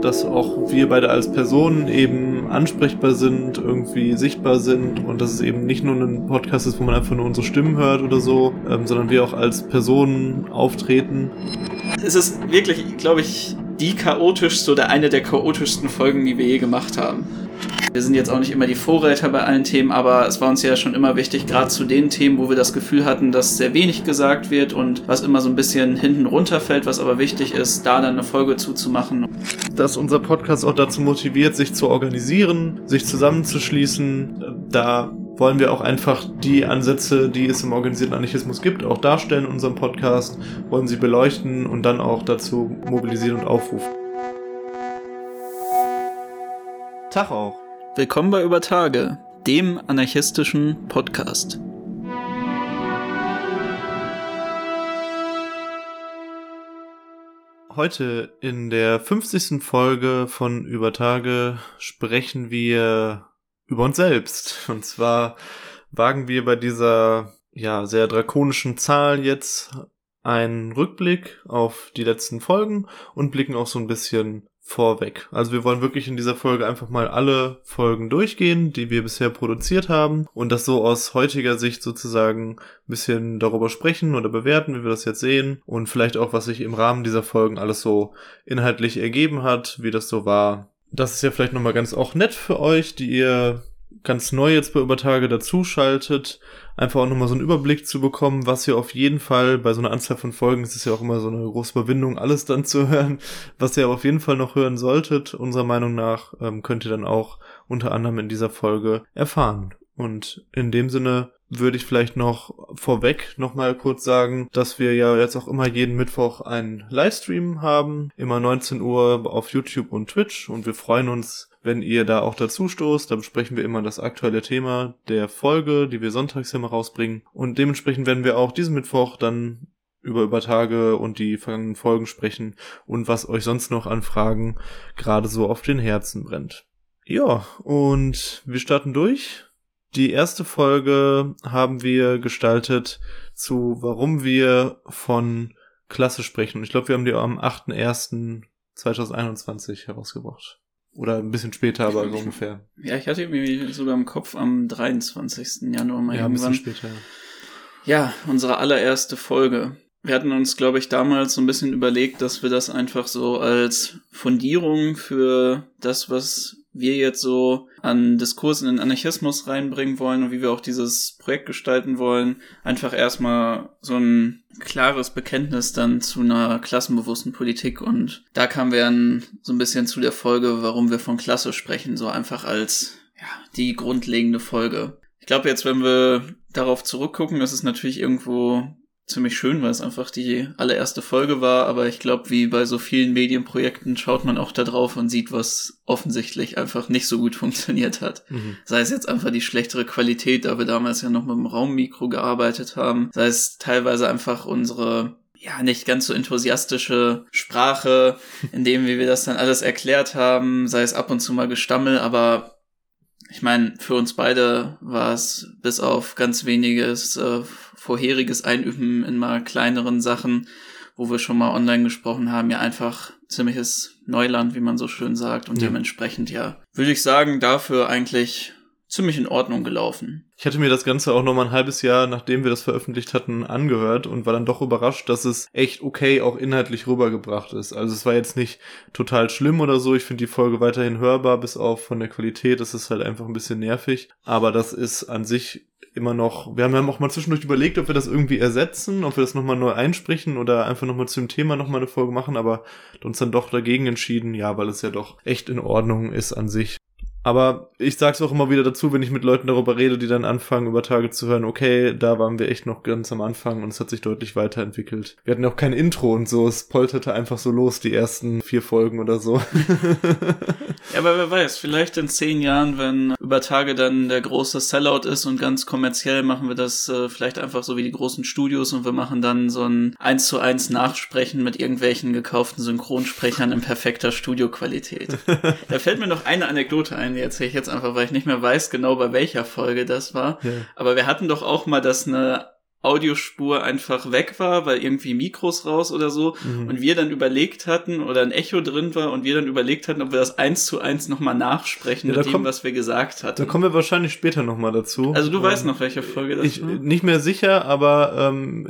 dass auch wir beide als Personen eben ansprechbar sind, irgendwie sichtbar sind und dass es eben nicht nur ein Podcast ist, wo man einfach nur unsere Stimmen hört oder so, ähm, sondern wir auch als Personen auftreten. Es ist wirklich, glaube ich, die chaotischste oder eine der chaotischsten Folgen, die wir je gemacht haben. Wir sind jetzt auch nicht immer die Vorreiter bei allen Themen, aber es war uns ja schon immer wichtig, gerade zu den Themen, wo wir das Gefühl hatten, dass sehr wenig gesagt wird und was immer so ein bisschen hinten runterfällt, was aber wichtig ist, da dann eine Folge zuzumachen. Dass unser Podcast auch dazu motiviert, sich zu organisieren, sich zusammenzuschließen, da wollen wir auch einfach die Ansätze, die es im organisierten Anarchismus gibt, auch darstellen in unserem Podcast, wollen sie beleuchten und dann auch dazu mobilisieren und aufrufen. Tag auch. Willkommen bei Über Tage, dem anarchistischen Podcast. Heute in der 50. Folge von Über Tage sprechen wir über uns selbst. Und zwar wagen wir bei dieser ja sehr drakonischen Zahl jetzt einen Rückblick auf die letzten Folgen und blicken auch so ein bisschen vorweg. Also wir wollen wirklich in dieser Folge einfach mal alle Folgen durchgehen, die wir bisher produziert haben und das so aus heutiger Sicht sozusagen ein bisschen darüber sprechen oder bewerten, wie wir das jetzt sehen und vielleicht auch, was sich im Rahmen dieser Folgen alles so inhaltlich ergeben hat, wie das so war. Das ist ja vielleicht nochmal ganz auch nett für euch, die ihr ganz neu jetzt bei Übertage dazuschaltet, einfach auch nochmal so einen Überblick zu bekommen, was ihr auf jeden Fall bei so einer Anzahl von Folgen, es ist ja auch immer so eine große Überwindung, alles dann zu hören, was ihr auf jeden Fall noch hören solltet, unserer Meinung nach, ähm, könnt ihr dann auch unter anderem in dieser Folge erfahren. Und in dem Sinne würde ich vielleicht noch vorweg nochmal kurz sagen, dass wir ja jetzt auch immer jeden Mittwoch einen Livestream haben, immer 19 Uhr auf YouTube und Twitch und wir freuen uns wenn ihr da auch dazu stoßt. Da besprechen wir immer das aktuelle Thema der Folge, die wir sonntags immer rausbringen. Und dementsprechend werden wir auch diesen Mittwoch dann über Übertage und die vergangenen Folgen sprechen und was euch sonst noch an Fragen gerade so auf den Herzen brennt. Ja, und wir starten durch. Die erste Folge haben wir gestaltet zu, warum wir von Klasse sprechen. Ich glaube, wir haben die am 8.1.2021 herausgebracht. Oder ein bisschen später, aber so ungefähr. Ja, ich hatte irgendwie sogar im Kopf am 23. Januar mal ja, irgendwann. ein bisschen später. Ja, unsere allererste Folge. Wir hatten uns, glaube ich, damals so ein bisschen überlegt, dass wir das einfach so als Fundierung für das, was wir jetzt so an Diskursen in den Anarchismus reinbringen wollen und wie wir auch dieses Projekt gestalten wollen, einfach erstmal so ein klares Bekenntnis dann zu einer klassenbewussten Politik und da kamen wir dann so ein bisschen zu der Folge, warum wir von Klasse sprechen, so einfach als ja, die grundlegende Folge. Ich glaube jetzt, wenn wir darauf zurückgucken, ist natürlich irgendwo ziemlich schön, weil es einfach die allererste Folge war, aber ich glaube, wie bei so vielen Medienprojekten schaut man auch da drauf und sieht, was offensichtlich einfach nicht so gut funktioniert hat. Mhm. Sei es jetzt einfach die schlechtere Qualität, da wir damals ja noch mit dem Raummikro gearbeitet haben, sei es teilweise einfach unsere ja, nicht ganz so enthusiastische Sprache, in dem, wie wir das dann alles erklärt haben, sei es ab und zu mal Gestammel, aber ich meine, für uns beide war es bis auf ganz weniges äh, vorheriges Einüben in mal kleineren Sachen, wo wir schon mal online gesprochen haben, ja einfach ziemliches Neuland, wie man so schön sagt. Und ja. dementsprechend ja, würde ich sagen, dafür eigentlich ziemlich in Ordnung gelaufen. Ich hatte mir das Ganze auch noch mal ein halbes Jahr, nachdem wir das veröffentlicht hatten, angehört und war dann doch überrascht, dass es echt okay auch inhaltlich rübergebracht ist. Also es war jetzt nicht total schlimm oder so. Ich finde die Folge weiterhin hörbar, bis auf von der Qualität. Das ist halt einfach ein bisschen nervig. Aber das ist an sich immer noch, wir haben ja auch mal zwischendurch überlegt, ob wir das irgendwie ersetzen, ob wir das nochmal neu einsprechen oder einfach nochmal zu dem Thema nochmal eine Folge machen, aber uns dann doch dagegen entschieden, ja, weil es ja doch echt in Ordnung ist an sich. Aber ich sag's auch immer wieder dazu, wenn ich mit Leuten darüber rede, die dann anfangen, über Tage zu hören, okay, da waren wir echt noch ganz am Anfang und es hat sich deutlich weiterentwickelt. Wir hatten auch kein Intro und so, es polterte einfach so los, die ersten vier Folgen oder so. ja, aber wer weiß, vielleicht in zehn Jahren, wenn über Tage dann der große Sellout ist und ganz kommerziell machen wir das äh, vielleicht einfach so wie die großen Studios und wir machen dann so ein eins zu eins Nachsprechen mit irgendwelchen gekauften Synchronsprechern in perfekter Studioqualität. da fällt mir noch eine Anekdote ein, die erzähle ich jetzt einfach, weil ich nicht mehr weiß genau, bei welcher Folge das war. Ja. Aber wir hatten doch auch mal, dass eine Audiospur einfach weg war, weil irgendwie Mikros raus oder so mhm. und wir dann überlegt hatten oder ein Echo drin war und wir dann überlegt hatten, ob wir das eins zu eins nochmal nachsprechen ja, mit dem, kommt, was wir gesagt hatten. Da kommen wir wahrscheinlich später nochmal dazu. Also du ähm, weißt noch, welche Folge das ich, war? Nicht mehr sicher, aber ähm,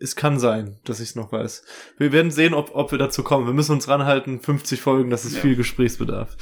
es kann sein, dass ich es noch weiß. Wir werden sehen, ob, ob wir dazu kommen. Wir müssen uns ranhalten, 50 Folgen, das ist ja. viel Gesprächsbedarf.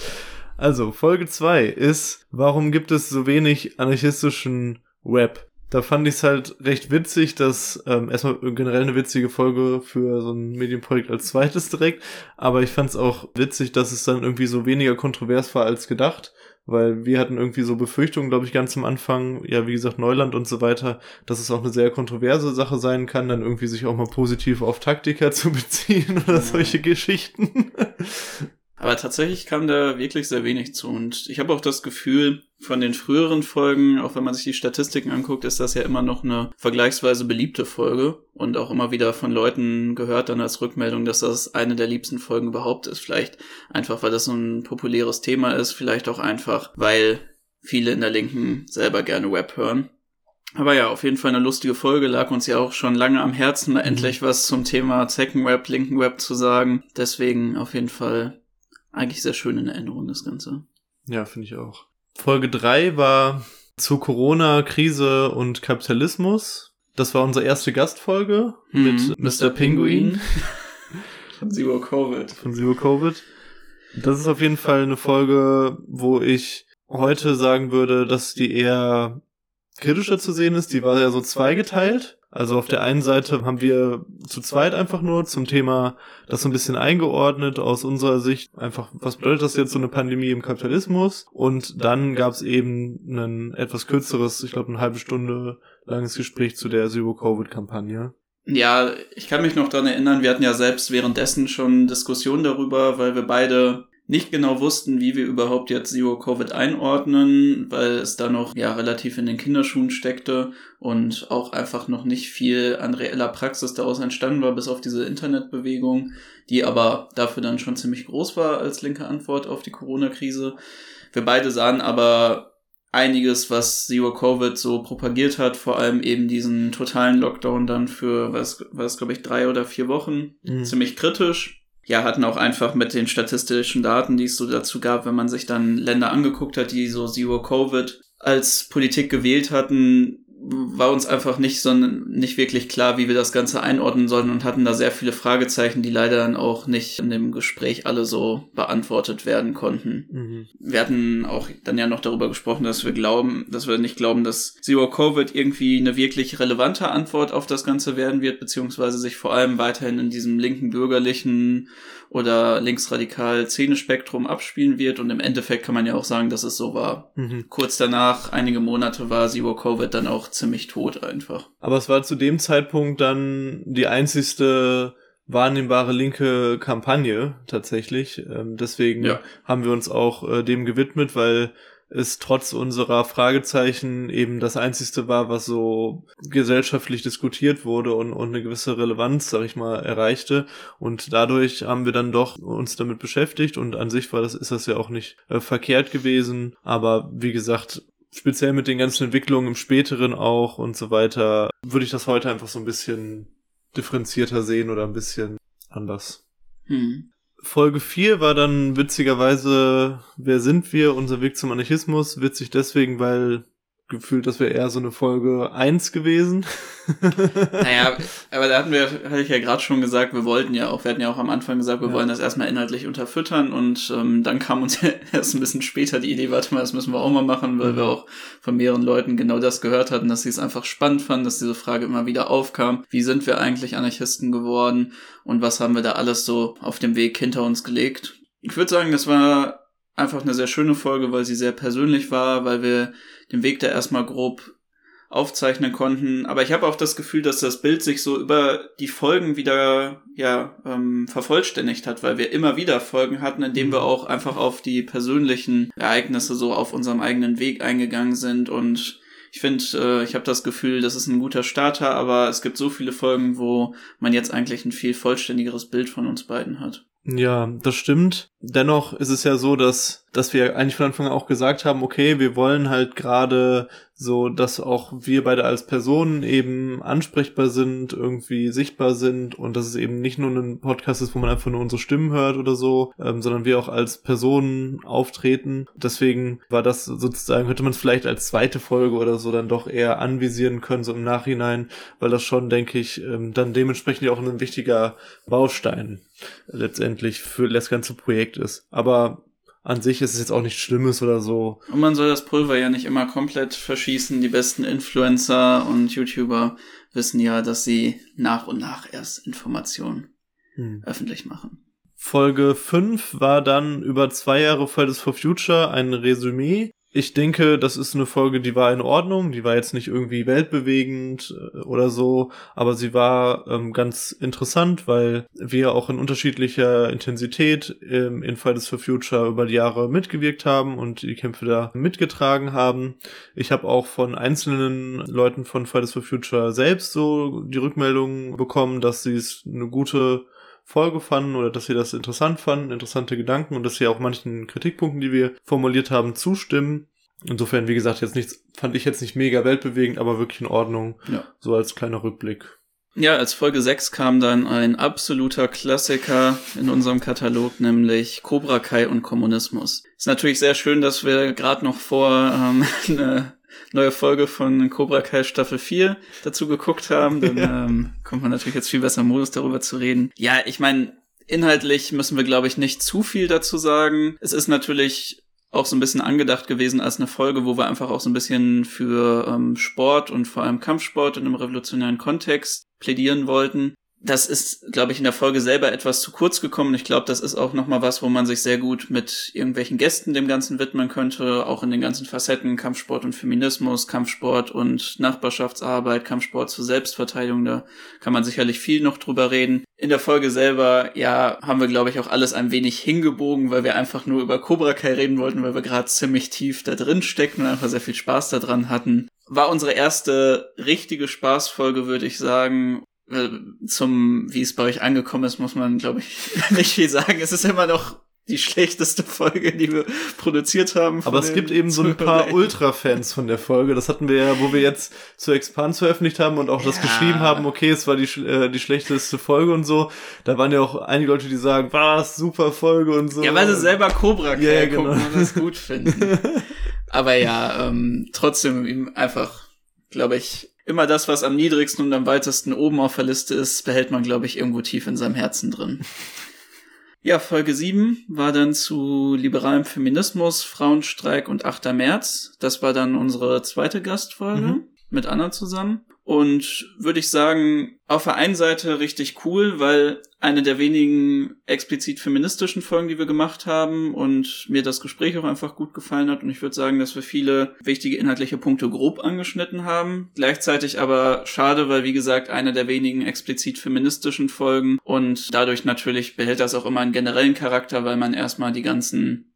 Also, Folge zwei ist, warum gibt es so wenig anarchistischen Web? da fand ich es halt recht witzig, dass ähm, erstmal generell eine witzige Folge für so ein Medienprojekt als zweites direkt, aber ich fand es auch witzig, dass es dann irgendwie so weniger kontrovers war als gedacht, weil wir hatten irgendwie so Befürchtungen, glaube ich, ganz am Anfang, ja, wie gesagt, Neuland und so weiter, dass es auch eine sehr kontroverse Sache sein kann, dann irgendwie sich auch mal positiv auf Taktiker zu beziehen oder ja. solche Geschichten. Aber tatsächlich kam da wirklich sehr wenig zu. Und ich habe auch das Gefühl, von den früheren Folgen, auch wenn man sich die Statistiken anguckt, ist das ja immer noch eine vergleichsweise beliebte Folge und auch immer wieder von Leuten gehört dann als Rückmeldung, dass das eine der liebsten Folgen überhaupt ist. Vielleicht einfach, weil das so ein populäres Thema ist, vielleicht auch einfach, weil viele in der Linken selber gerne Web hören. Aber ja, auf jeden Fall eine lustige Folge, lag uns ja auch schon lange am Herzen, mhm. endlich was zum Thema Zecken Web, Linken Web zu sagen. Deswegen auf jeden Fall eigentlich sehr schön in Erinnerung, das Ganze. Ja, finde ich auch. Folge drei war zu Corona, Krise und Kapitalismus. Das war unsere erste Gastfolge hm, mit Mr. Pinguin. Von Zero Covid. Von Zero Covid. Das ist auf jeden Fall eine Folge, wo ich heute sagen würde, dass die eher kritischer zu sehen ist. Die war ja so zweigeteilt. Also auf der einen Seite haben wir zu zweit einfach nur zum Thema das so ein bisschen eingeordnet aus unserer Sicht. Einfach, was bedeutet das jetzt so eine Pandemie im Kapitalismus? Und dann gab es eben ein etwas kürzeres, ich glaube eine halbe Stunde langes Gespräch zu der Zero-Covid-Kampagne. Ja, ich kann mich noch dran erinnern, wir hatten ja selbst währenddessen schon Diskussionen darüber, weil wir beide nicht genau wussten, wie wir überhaupt jetzt Zero Covid einordnen, weil es da noch ja relativ in den Kinderschuhen steckte und auch einfach noch nicht viel an reeller Praxis daraus entstanden war, bis auf diese Internetbewegung, die aber dafür dann schon ziemlich groß war als linke Antwort auf die Corona-Krise. Wir beide sahen aber einiges, was Zero Covid so propagiert hat, vor allem eben diesen totalen Lockdown dann für, was, was glaube ich, drei oder vier Wochen, mhm. ziemlich kritisch ja, hatten auch einfach mit den statistischen Daten, die es so dazu gab, wenn man sich dann Länder angeguckt hat, die so Zero Covid als Politik gewählt hatten, war uns einfach nicht so nicht wirklich klar, wie wir das Ganze einordnen sollen und hatten da sehr viele Fragezeichen, die leider dann auch nicht in dem Gespräch alle so beantwortet werden konnten. Mhm. Wir hatten auch dann ja noch darüber gesprochen, dass wir glauben, dass wir nicht glauben, dass Zero Covid irgendwie eine wirklich relevante Antwort auf das Ganze werden wird, beziehungsweise sich vor allem weiterhin in diesem linken bürgerlichen oder linksradikal Szenespektrum abspielen wird. Und im Endeffekt kann man ja auch sagen, dass es so war. Mhm. Kurz danach, einige Monate, war Zero Covid dann auch ziemlich tot einfach. Aber es war zu dem Zeitpunkt dann die einzigste wahrnehmbare linke Kampagne tatsächlich. Ähm, deswegen ja. haben wir uns auch äh, dem gewidmet, weil es trotz unserer Fragezeichen eben das einzigste war, was so gesellschaftlich diskutiert wurde und, und eine gewisse Relevanz, sag ich mal, erreichte. Und dadurch haben wir dann doch uns damit beschäftigt und an sich war das, ist das ja auch nicht äh, verkehrt gewesen. Aber wie gesagt, speziell mit den ganzen Entwicklungen im späteren auch und so weiter, würde ich das heute einfach so ein bisschen differenzierter sehen oder ein bisschen anders. Hm. Folge 4 war dann witzigerweise Wer sind wir? Unser Weg zum Anarchismus. Witzig deswegen, weil gefühlt, das wäre eher so eine Folge 1 gewesen. naja, aber da hatten wir, hatte ich ja gerade schon gesagt, wir wollten ja auch, wir hatten ja auch am Anfang gesagt, wir ja. wollen das erstmal inhaltlich unterfüttern und ähm, dann kam uns ja erst ein bisschen später die Idee, warte mal, das müssen wir auch mal machen, weil mhm. wir auch von mehreren Leuten genau das gehört hatten, dass sie es einfach spannend fanden, dass diese Frage immer wieder aufkam. Wie sind wir eigentlich Anarchisten geworden und was haben wir da alles so auf dem Weg hinter uns gelegt? Ich würde sagen, das war einfach eine sehr schöne Folge, weil sie sehr persönlich war, weil wir den Weg da erstmal grob aufzeichnen konnten. Aber ich habe auch das Gefühl, dass das Bild sich so über die Folgen wieder ja ähm, vervollständigt hat, weil wir immer wieder Folgen hatten, in denen wir mhm. auch einfach auf die persönlichen Ereignisse so auf unserem eigenen Weg eingegangen sind und ich finde, äh, ich habe das Gefühl, das ist ein guter Starter, aber es gibt so viele Folgen, wo man jetzt eigentlich ein viel vollständigeres Bild von uns beiden hat. Ja, das stimmt. Dennoch ist es ja so, dass, dass wir eigentlich von Anfang an auch gesagt haben, okay, wir wollen halt gerade so, dass auch wir beide als Personen eben ansprechbar sind, irgendwie sichtbar sind und dass es eben nicht nur ein Podcast ist, wo man einfach nur unsere Stimmen hört oder so, ähm, sondern wir auch als Personen auftreten. Deswegen war das sozusagen, könnte man es vielleicht als zweite Folge oder so dann doch eher anvisieren können, so im Nachhinein, weil das schon, denke ich, ähm, dann dementsprechend ja auch ein wichtiger Baustein letztendlich für das ganze Projekt ist. Aber an sich ist es jetzt auch nichts Schlimmes oder so. Und man soll das Pulver ja nicht immer komplett verschießen. Die besten Influencer und YouTuber wissen ja, dass sie nach und nach erst Informationen hm. öffentlich machen. Folge 5 war dann über zwei Jahre Fridays for Future ein Resümee ich denke, das ist eine Folge, die war in Ordnung, die war jetzt nicht irgendwie weltbewegend äh, oder so, aber sie war ähm, ganz interessant, weil wir auch in unterschiedlicher Intensität ähm, in Fridays for Future über die Jahre mitgewirkt haben und die Kämpfe da mitgetragen haben. Ich habe auch von einzelnen Leuten von Fridays for Future selbst so die Rückmeldung bekommen, dass sie es eine gute Folge fanden oder dass sie das interessant fanden, interessante Gedanken und dass sie auch manchen Kritikpunkten, die wir formuliert haben, zustimmen. Insofern, wie gesagt, jetzt nichts, fand ich jetzt nicht mega weltbewegend, aber wirklich in Ordnung. Ja. So als kleiner Rückblick. Ja, als Folge 6 kam dann ein absoluter Klassiker in unserem Katalog, nämlich Cobra Kai und Kommunismus. Ist natürlich sehr schön, dass wir gerade noch vor ähm, eine neue Folge von Cobra Kai Staffel 4 dazu geguckt haben, dann ja. ähm, kommt man natürlich jetzt viel besser im Modus darüber zu reden. Ja, ich meine, inhaltlich müssen wir, glaube ich, nicht zu viel dazu sagen. Es ist natürlich auch so ein bisschen angedacht gewesen als eine Folge, wo wir einfach auch so ein bisschen für ähm, Sport und vor allem Kampfsport in einem revolutionären Kontext plädieren wollten das ist, glaube ich, in der Folge selber etwas zu kurz gekommen. Ich glaube, das ist auch nochmal was, wo man sich sehr gut mit irgendwelchen Gästen dem Ganzen widmen könnte, auch in den ganzen Facetten Kampfsport und Feminismus, Kampfsport und Nachbarschaftsarbeit, Kampfsport zur Selbstverteidigung. Da kann man sicherlich viel noch drüber reden. In der Folge selber, ja, haben wir, glaube ich, auch alles ein wenig hingebogen, weil wir einfach nur über Cobra Kai reden wollten, weil wir gerade ziemlich tief da drin stecken und einfach sehr viel Spaß daran hatten. War unsere erste richtige Spaßfolge, würde ich sagen. Äh, zum, wie es bei euch angekommen ist, muss man, glaube ich, nicht viel sagen. Es ist immer noch die schlechteste Folge, die wir produziert haben. Aber es gibt eben so ein paar Ultra-Fans von der Folge. Das hatten wir ja, wo wir jetzt zu Expans veröffentlicht haben und auch ja. das geschrieben haben, okay, es war die, äh, die schlechteste Folge und so. Da waren ja auch einige Leute, die sagen, was, super Folge und so. Ja, weil sie selber Cobra Kai ja, genau. gucken und das gut finden. Aber ja, ähm, trotzdem einfach, glaube ich, immer das, was am niedrigsten und am weitesten oben auf der Liste ist, behält man, glaube ich, irgendwo tief in seinem Herzen drin. Ja, Folge 7 war dann zu liberalem Feminismus, Frauenstreik und 8. März. Das war dann unsere zweite Gastfolge mhm. mit Anna zusammen. Und würde ich sagen, auf der einen Seite richtig cool, weil eine der wenigen explizit feministischen Folgen, die wir gemacht haben und mir das Gespräch auch einfach gut gefallen hat. Und ich würde sagen, dass wir viele wichtige inhaltliche Punkte grob angeschnitten haben. Gleichzeitig aber schade, weil wie gesagt, eine der wenigen explizit feministischen Folgen und dadurch natürlich behält das auch immer einen generellen Charakter, weil man erstmal die ganzen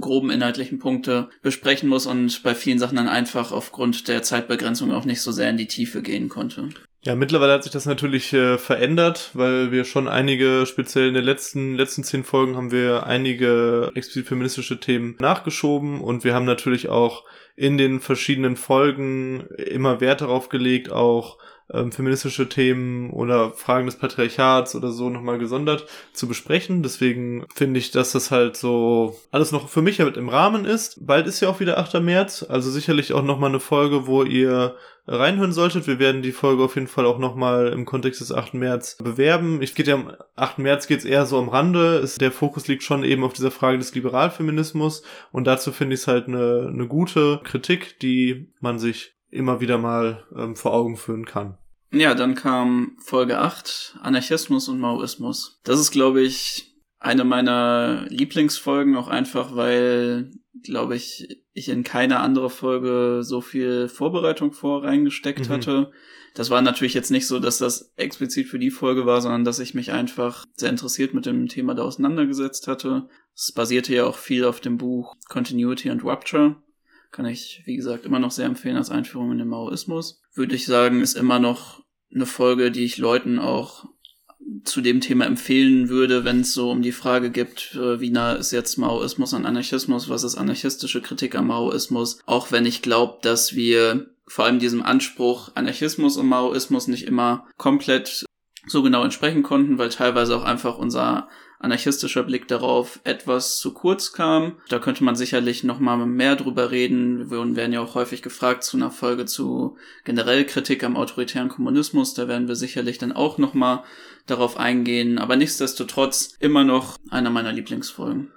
groben inhaltlichen Punkte besprechen muss und bei vielen Sachen dann einfach aufgrund der Zeitbegrenzung auch nicht so sehr in die Tiefe gehen konnte. Ja, mittlerweile hat sich das natürlich äh, verändert, weil wir schon einige, speziell in den letzten, letzten zehn Folgen haben wir einige explizit feministische Themen nachgeschoben und wir haben natürlich auch in den verschiedenen Folgen immer Wert darauf gelegt, auch ähm, feministische Themen oder Fragen des Patriarchats oder so nochmal gesondert zu besprechen. Deswegen finde ich, dass das halt so alles noch für mich halt im Rahmen ist. Bald ist ja auch wieder 8. März, also sicherlich auch nochmal eine Folge, wo ihr reinhören solltet. Wir werden die Folge auf jeden Fall auch nochmal im Kontext des 8. März bewerben. Ich geht ja am 8. März geht's eher so am Rande. Ist, der Fokus liegt schon eben auf dieser Frage des Liberalfeminismus und dazu finde ich es halt eine, eine gute Kritik, die man sich immer wieder mal ähm, vor Augen führen kann. Ja, dann kam Folge 8, Anarchismus und Maoismus. Das ist, glaube ich, eine meiner Lieblingsfolgen, auch einfach, weil, glaube ich, ich in keine andere Folge so viel Vorbereitung vor reingesteckt mhm. hatte. Das war natürlich jetzt nicht so, dass das explizit für die Folge war, sondern dass ich mich einfach sehr interessiert mit dem Thema da auseinandergesetzt hatte. Es basierte ja auch viel auf dem Buch Continuity and Rupture kann ich, wie gesagt, immer noch sehr empfehlen als Einführung in den Maoismus. Würde ich sagen, ist immer noch eine Folge, die ich Leuten auch zu dem Thema empfehlen würde, wenn es so um die Frage gibt, äh, wie nah ist jetzt Maoismus an Anarchismus, was ist anarchistische Kritik am Maoismus, auch wenn ich glaube, dass wir vor allem diesem Anspruch Anarchismus und Maoismus nicht immer komplett so genau entsprechen konnten, weil teilweise auch einfach unser anarchistischer Blick darauf etwas zu kurz kam. Da könnte man sicherlich noch mal mehr drüber reden. Wir werden ja auch häufig gefragt zu einer Folge zu generell Kritik am autoritären Kommunismus. Da werden wir sicherlich dann auch noch mal darauf eingehen. Aber nichtsdestotrotz immer noch einer meiner Lieblingsfolgen.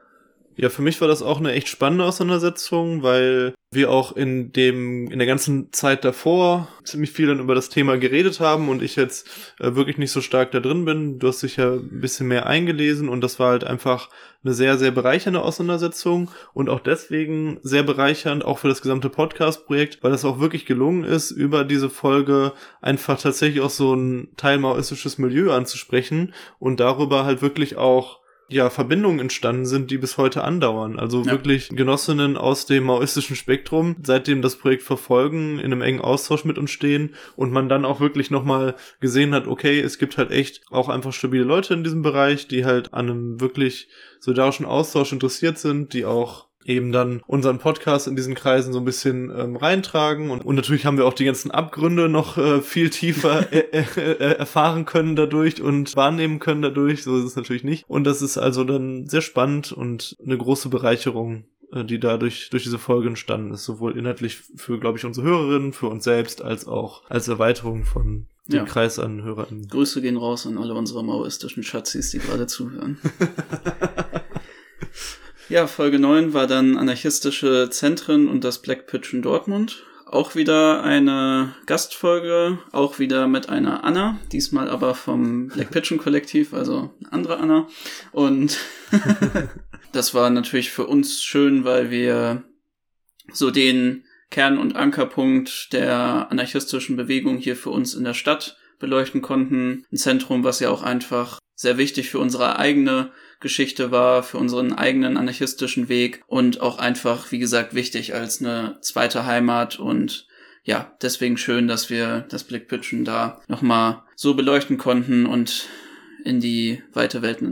Ja, für mich war das auch eine echt spannende Auseinandersetzung, weil wir auch in dem, in der ganzen Zeit davor ziemlich viel dann über das Thema geredet haben und ich jetzt äh, wirklich nicht so stark da drin bin. Du hast dich ja ein bisschen mehr eingelesen und das war halt einfach eine sehr, sehr bereichernde Auseinandersetzung und auch deswegen sehr bereichernd, auch für das gesamte Podcast-Projekt, weil das auch wirklich gelungen ist, über diese Folge einfach tatsächlich auch so ein teilmaoistisches Milieu anzusprechen und darüber halt wirklich auch ja, Verbindungen entstanden sind, die bis heute andauern. Also ja. wirklich Genossinnen aus dem maoistischen Spektrum, seitdem das Projekt verfolgen, in einem engen Austausch mit uns stehen und man dann auch wirklich nochmal gesehen hat, okay, es gibt halt echt auch einfach stabile Leute in diesem Bereich, die halt an einem wirklich solidarischen Austausch interessiert sind, die auch eben dann unseren Podcast in diesen Kreisen so ein bisschen ähm, reintragen und, und natürlich haben wir auch die ganzen Abgründe noch äh, viel tiefer äh, äh, erfahren können dadurch und wahrnehmen können dadurch, so ist es natürlich nicht und das ist also dann sehr spannend und eine große Bereicherung äh, die dadurch durch diese Folge entstanden ist, sowohl inhaltlich für, glaube ich, unsere Hörerinnen, für uns selbst, als auch als Erweiterung von dem ja. Kreis an Hörerinnen. Grüße gehen raus an alle unsere maoistischen Schatzis, die gerade zuhören. Ja, Folge 9 war dann anarchistische Zentren und das Black Pitch in Dortmund. Auch wieder eine Gastfolge, auch wieder mit einer Anna, diesmal aber vom Black Pitchen Kollektiv, also eine andere Anna. Und das war natürlich für uns schön, weil wir so den Kern- und Ankerpunkt der anarchistischen Bewegung hier für uns in der Stadt beleuchten konnten. Ein Zentrum, was ja auch einfach sehr wichtig für unsere eigene Geschichte war, für unseren eigenen anarchistischen Weg und auch einfach, wie gesagt, wichtig als eine zweite Heimat und ja, deswegen schön, dass wir das Blickpitchen da nochmal so beleuchten konnten und in die weite Welt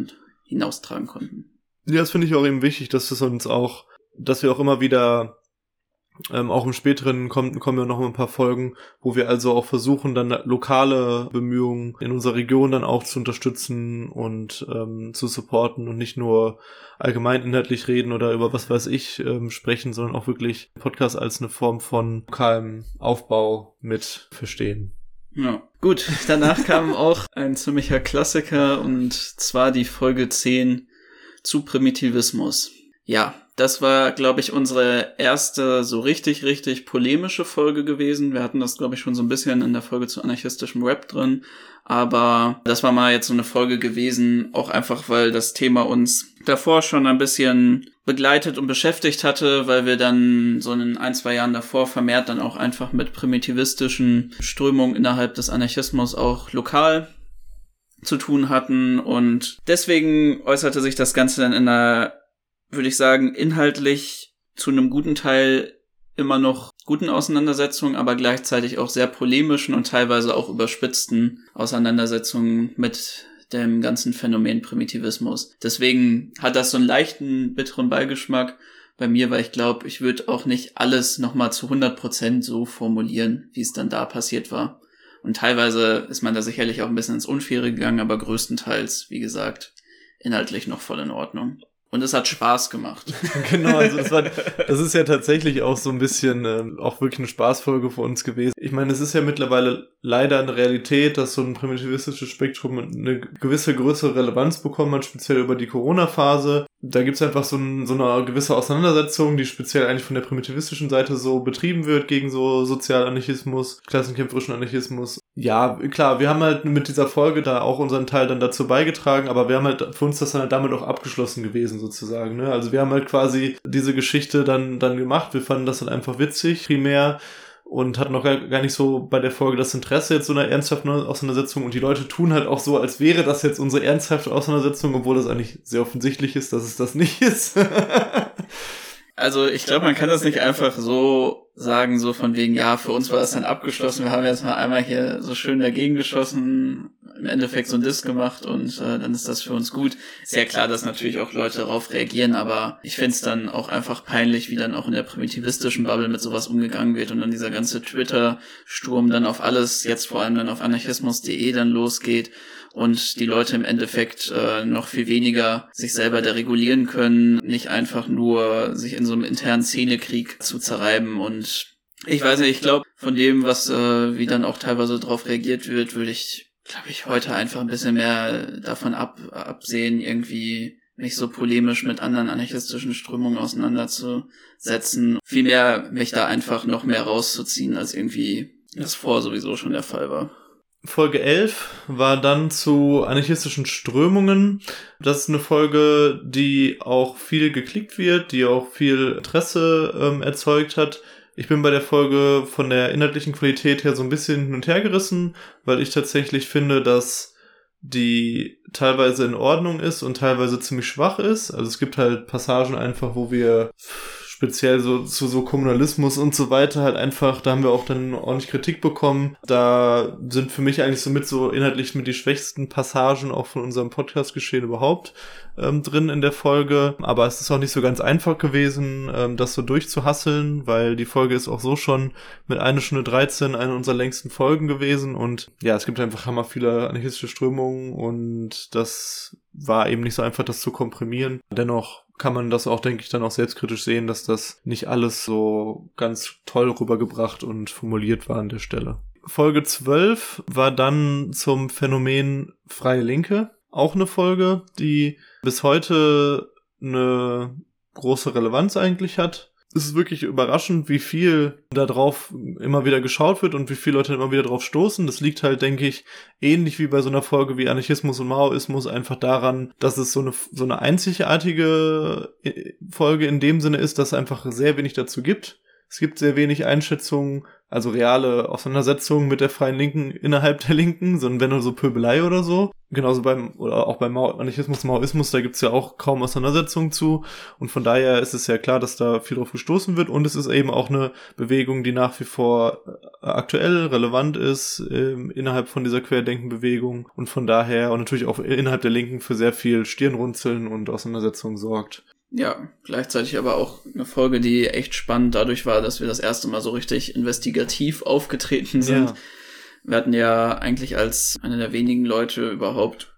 hinaustragen konnten. Ja, das finde ich auch eben wichtig, dass es uns auch, dass wir auch immer wieder ähm, auch im späteren kommen, kommen ja noch ein paar Folgen, wo wir also auch versuchen, dann lokale Bemühungen in unserer Region dann auch zu unterstützen und ähm, zu supporten und nicht nur allgemein inhaltlich reden oder über was weiß ich ähm, sprechen, sondern auch wirklich Podcast als eine Form von lokalem Aufbau mit verstehen. Ja. Gut, danach kam auch ein ziemlicher Klassiker und zwar die Folge 10 zu Primitivismus. Ja, das war, glaube ich, unsere erste so richtig, richtig polemische Folge gewesen. Wir hatten das, glaube ich, schon so ein bisschen in der Folge zu anarchistischem Rap drin. Aber das war mal jetzt so eine Folge gewesen, auch einfach, weil das Thema uns davor schon ein bisschen begleitet und beschäftigt hatte, weil wir dann so in ein, zwei Jahren davor vermehrt dann auch einfach mit primitivistischen Strömungen innerhalb des Anarchismus auch lokal zu tun hatten und deswegen äußerte sich das Ganze dann in einer würde ich sagen, inhaltlich zu einem guten Teil immer noch guten Auseinandersetzungen, aber gleichzeitig auch sehr polemischen und teilweise auch überspitzten Auseinandersetzungen mit dem ganzen Phänomen Primitivismus. Deswegen hat das so einen leichten, bitteren Beigeschmack bei mir, weil ich glaube, ich würde auch nicht alles nochmal zu 100 Prozent so formulieren, wie es dann da passiert war. Und teilweise ist man da sicherlich auch ein bisschen ins Unfaire gegangen, aber größtenteils, wie gesagt, inhaltlich noch voll in Ordnung. Und es hat Spaß gemacht. genau, also das, war, das ist ja tatsächlich auch so ein bisschen äh, auch wirklich eine Spaßfolge für uns gewesen. Ich meine, es ist ja mittlerweile leider eine Realität, dass so ein primitivistisches Spektrum eine gewisse größere Relevanz bekommen hat, speziell über die Corona-Phase. Da gibt's einfach so, ein, so eine gewisse Auseinandersetzung, die speziell eigentlich von der primitivistischen Seite so betrieben wird gegen so Sozialanarchismus, klassenkämpferischen Anarchismus. Ja, klar, wir haben halt mit dieser Folge da auch unseren Teil dann dazu beigetragen, aber wir haben halt für uns das dann halt damit auch abgeschlossen gewesen sozusagen. Ne? Also wir haben halt quasi diese Geschichte dann, dann gemacht. Wir fanden das dann einfach witzig, primär und hatten noch gar nicht so bei der Folge das Interesse jetzt so einer ernsthaften Auseinandersetzung und die Leute tun halt auch so, als wäre das jetzt unsere ernsthafte Auseinandersetzung, obwohl das eigentlich sehr offensichtlich ist, dass es das nicht ist. Also ich glaube, man kann das nicht einfach so sagen, so von wegen, ja, für uns war das dann abgeschlossen, wir haben jetzt mal einmal hier so schön dagegen geschossen, im Endeffekt so ein Diss gemacht und äh, dann ist das für uns gut. Sehr klar, dass natürlich auch Leute darauf reagieren, aber ich finde es dann auch einfach peinlich, wie dann auch in der primitivistischen Bubble mit sowas umgegangen wird und dann dieser ganze Twitter-Sturm dann auf alles, jetzt vor allem dann auf anarchismus.de dann losgeht und die Leute im Endeffekt äh, noch viel weniger sich selber da regulieren können, nicht einfach nur sich in so einem internen Szenekrieg zu zerreiben und ich weiß nicht, ich glaube, von dem, was äh, wie dann auch teilweise drauf reagiert wird, würde ich, glaube ich, heute einfach ein bisschen mehr davon ab, absehen, irgendwie mich so polemisch mit anderen anarchistischen Strömungen auseinanderzusetzen. Vielmehr mich da einfach noch mehr rauszuziehen, als irgendwie das vor sowieso schon der Fall war. Folge 11 war dann zu anarchistischen Strömungen. Das ist eine Folge, die auch viel geklickt wird, die auch viel Interesse ähm, erzeugt hat. Ich bin bei der Folge von der inhaltlichen Qualität her so ein bisschen hin und her gerissen, weil ich tatsächlich finde, dass die teilweise in Ordnung ist und teilweise ziemlich schwach ist. Also es gibt halt Passagen einfach, wo wir speziell so zu so Kommunalismus und so weiter halt einfach, da haben wir auch dann ordentlich Kritik bekommen. Da sind für mich eigentlich so mit so inhaltlich mit die schwächsten Passagen auch von unserem Podcast geschehen überhaupt ähm, drin in der Folge. Aber es ist auch nicht so ganz einfach gewesen, ähm, das so durchzuhasseln, weil die Folge ist auch so schon mit einer Stunde 13 eine unserer längsten Folgen gewesen und ja, es gibt einfach hammer viele anarchistische Strömungen und das war eben nicht so einfach, das zu komprimieren. Dennoch kann man das auch, denke ich, dann auch selbstkritisch sehen, dass das nicht alles so ganz toll rübergebracht und formuliert war an der Stelle. Folge 12 war dann zum Phänomen Freie Linke. Auch eine Folge, die bis heute eine große Relevanz eigentlich hat es ist wirklich überraschend, wie viel da drauf immer wieder geschaut wird und wie viele Leute immer wieder drauf stoßen. Das liegt halt, denke ich, ähnlich wie bei so einer Folge wie Anarchismus und Maoismus einfach daran, dass es so eine, so eine einzigartige äh, Folge in dem Sinne ist, dass es einfach sehr wenig dazu gibt. Es gibt sehr wenig Einschätzungen, also reale Auseinandersetzungen mit der freien Linken innerhalb der Linken, sondern wenn nur so Pöbelei oder so. Genauso beim, oder auch beim Anarchismus, Maoismus, da gibt's ja auch kaum Auseinandersetzungen zu. Und von daher ist es ja klar, dass da viel drauf gestoßen wird. Und es ist eben auch eine Bewegung, die nach wie vor äh, aktuell relevant ist äh, innerhalb von dieser Querdenkenbewegung. Und von daher und natürlich auch innerhalb der Linken für sehr viel Stirnrunzeln und Auseinandersetzungen sorgt. Ja, gleichzeitig aber auch eine Folge, die echt spannend dadurch war, dass wir das erste Mal so richtig investigativ aufgetreten sind. Ja. Wir hatten ja eigentlich als einer der wenigen Leute überhaupt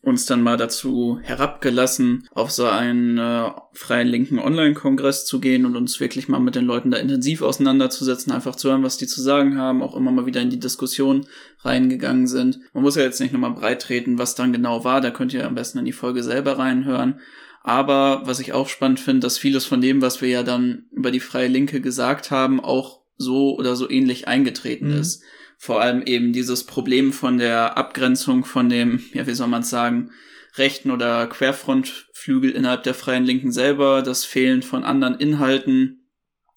uns dann mal dazu herabgelassen, auf so einen äh, freien linken Online-Kongress zu gehen und uns wirklich mal mit den Leuten da intensiv auseinanderzusetzen, einfach zu hören, was die zu sagen haben, auch immer mal wieder in die Diskussion reingegangen sind. Man muss ja jetzt nicht nochmal breit treten, was dann genau war, da könnt ihr am besten in die Folge selber reinhören. Aber was ich auch spannend finde, dass vieles von dem, was wir ja dann über die Freie Linke gesagt haben, auch so oder so ähnlich eingetreten mhm. ist. Vor allem eben dieses Problem von der Abgrenzung von dem, ja, wie soll man sagen, rechten oder Querfrontflügel innerhalb der Freien Linken selber, das Fehlen von anderen Inhalten,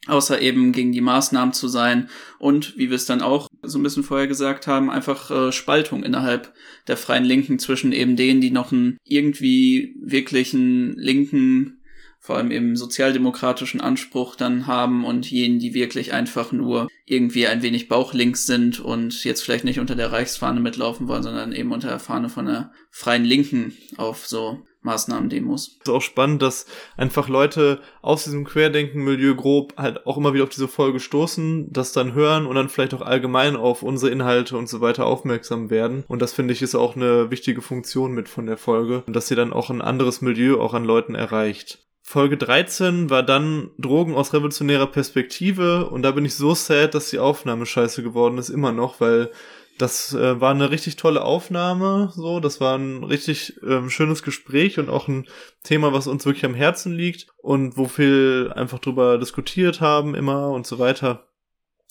außer eben gegen die Maßnahmen zu sein und, wie wir es dann auch so ein bisschen vorher gesagt haben, einfach äh, Spaltung innerhalb der freien Linken zwischen eben denen, die noch einen irgendwie wirklichen linken vor allem eben sozialdemokratischen Anspruch dann haben und jenen, die wirklich einfach nur irgendwie ein wenig bauchlinks sind und jetzt vielleicht nicht unter der Reichsfahne mitlaufen wollen, sondern eben unter der Fahne von der freien Linken auf so Maßnahmen-Demos. Es ist auch spannend, dass einfach Leute aus diesem Querdenken-Milieu grob halt auch immer wieder auf diese Folge stoßen, das dann hören und dann vielleicht auch allgemein auf unsere Inhalte und so weiter aufmerksam werden. Und das finde ich ist auch eine wichtige Funktion mit von der Folge, dass sie dann auch ein anderes Milieu auch an Leuten erreicht. Folge 13 war dann Drogen aus revolutionärer Perspektive und da bin ich so sad, dass die Aufnahme scheiße geworden ist, immer noch, weil das äh, war eine richtig tolle Aufnahme, so, das war ein richtig ähm, schönes Gespräch und auch ein Thema, was uns wirklich am Herzen liegt und wo viel einfach drüber diskutiert haben immer und so weiter.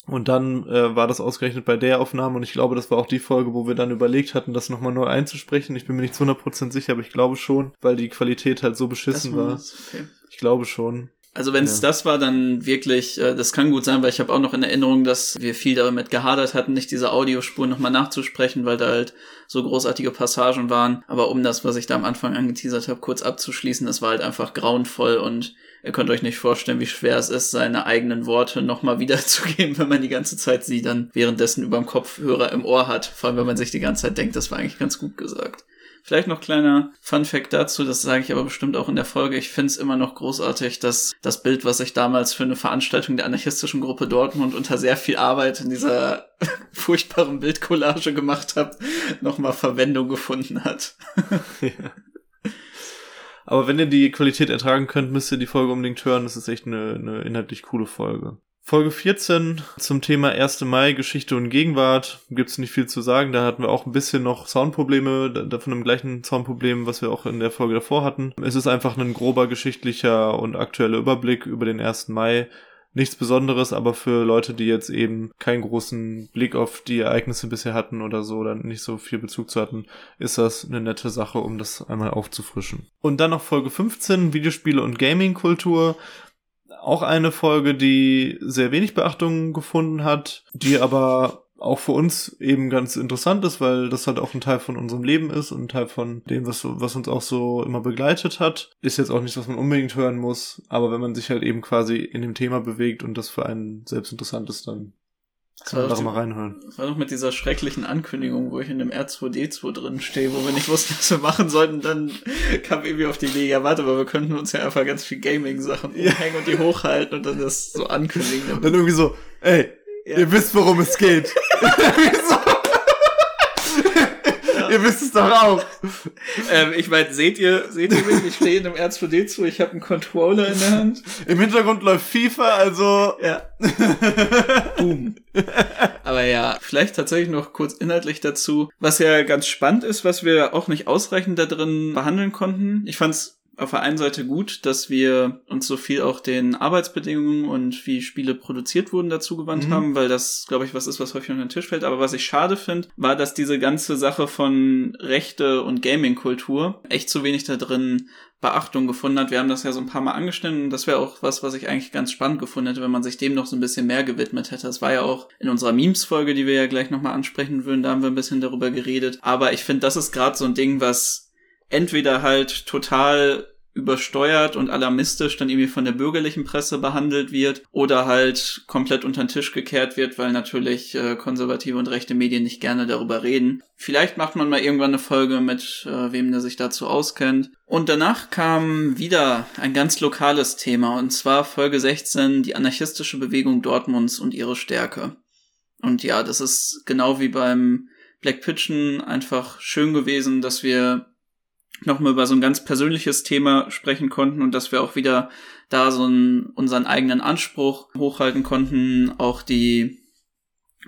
Und dann äh, war das ausgerechnet bei der Aufnahme und ich glaube, das war auch die Folge, wo wir dann überlegt hatten, das nochmal neu einzusprechen. Ich bin mir nicht zu 100% sicher, aber ich glaube schon, weil die Qualität halt so beschissen war. Okay. Ich glaube schon. Also wenn es ja. das war, dann wirklich, äh, das kann gut sein, weil ich habe auch noch in Erinnerung, dass wir viel damit gehadert hatten, nicht diese Audiospur nochmal nachzusprechen, weil da halt so großartige Passagen waren. Aber um das, was ich da am Anfang angeteasert habe, kurz abzuschließen, das war halt einfach grauenvoll und ihr könnt euch nicht vorstellen, wie schwer es ist, seine eigenen Worte nochmal wiederzugeben, wenn man die ganze Zeit sie dann währenddessen über dem Kopfhörer im Ohr hat. Vor allem, wenn man sich die ganze Zeit denkt, das war eigentlich ganz gut gesagt. Vielleicht noch kleiner Fun Fact dazu, das sage ich aber bestimmt auch in der Folge. Ich finde es immer noch großartig, dass das Bild, was ich damals für eine Veranstaltung der anarchistischen Gruppe Dortmund unter sehr viel Arbeit in dieser furchtbaren Bildcollage gemacht habe, nochmal Verwendung gefunden hat. Aber wenn ihr die Qualität ertragen könnt, müsst ihr die Folge unbedingt hören. Das ist echt eine, eine inhaltlich coole Folge. Folge 14 zum Thema 1. Mai, Geschichte und Gegenwart. Gibt's nicht viel zu sagen. Da hatten wir auch ein bisschen noch Soundprobleme, davon dem gleichen Soundproblem, was wir auch in der Folge davor hatten. Es ist einfach ein grober geschichtlicher und aktueller Überblick über den 1. Mai. Nichts Besonderes, aber für Leute, die jetzt eben keinen großen Blick auf die Ereignisse bisher hatten oder so, oder nicht so viel Bezug zu hatten, ist das eine nette Sache, um das einmal aufzufrischen. Und dann noch Folge 15, Videospiele und Gaming-Kultur auch eine Folge, die sehr wenig Beachtung gefunden hat, die aber auch für uns eben ganz interessant ist, weil das halt auch ein Teil von unserem Leben ist und ein Teil von dem, was, was uns auch so immer begleitet hat. Ist jetzt auch nichts, was man unbedingt hören muss, aber wenn man sich halt eben quasi in dem Thema bewegt und das für einen selbst interessant ist, dann kann man da mal reinhören. Das war doch mit dieser schrecklichen Ankündigung, wo ich in dem R2D2 drin stehe, wo wir nicht wussten, was wir machen sollten. Dann kam irgendwie auf die Idee, ja warte, aber wir könnten uns ja einfach ganz viel Gaming-Sachen umhängen und die hochhalten und dann das so ankündigen. Und dann irgendwie so, ey, ja. ihr wisst, worum es geht. ihr wisst es doch auch. Ähm, ich meine, seht ihr, seht ihr mich? Ich stehe in einem R2D2, ich habe einen Controller in der Hand. Im Hintergrund läuft FIFA, also. Ja. Boom. Aber ja, vielleicht tatsächlich noch kurz inhaltlich dazu. Was ja ganz spannend ist, was wir auch nicht ausreichend da drin behandeln konnten. Ich fand's auf der einen Seite gut, dass wir uns so viel auch den Arbeitsbedingungen und wie Spiele produziert wurden dazu gewandt mhm. haben, weil das, glaube ich, was ist, was häufig unter den Tisch fällt. Aber was ich schade finde, war, dass diese ganze Sache von Rechte und Gaming-Kultur echt zu wenig da drin Beachtung gefunden hat. Wir haben das ja so ein paar Mal angeschnitten und das wäre auch was, was ich eigentlich ganz spannend gefunden hätte, wenn man sich dem noch so ein bisschen mehr gewidmet hätte. Das war ja auch in unserer Memes-Folge, die wir ja gleich nochmal ansprechen würden, da haben wir ein bisschen darüber geredet. Aber ich finde, das ist gerade so ein Ding, was entweder halt total übersteuert und alarmistisch dann irgendwie von der bürgerlichen Presse behandelt wird oder halt komplett unter den Tisch gekehrt wird, weil natürlich äh, konservative und rechte Medien nicht gerne darüber reden. Vielleicht macht man mal irgendwann eine Folge mit äh, wem der sich dazu auskennt. Und danach kam wieder ein ganz lokales Thema und zwar Folge 16, die anarchistische Bewegung Dortmunds und ihre Stärke. Und ja, das ist genau wie beim Black Pitchen einfach schön gewesen, dass wir nochmal über so ein ganz persönliches Thema sprechen konnten und dass wir auch wieder da so einen, unseren eigenen Anspruch hochhalten konnten, auch die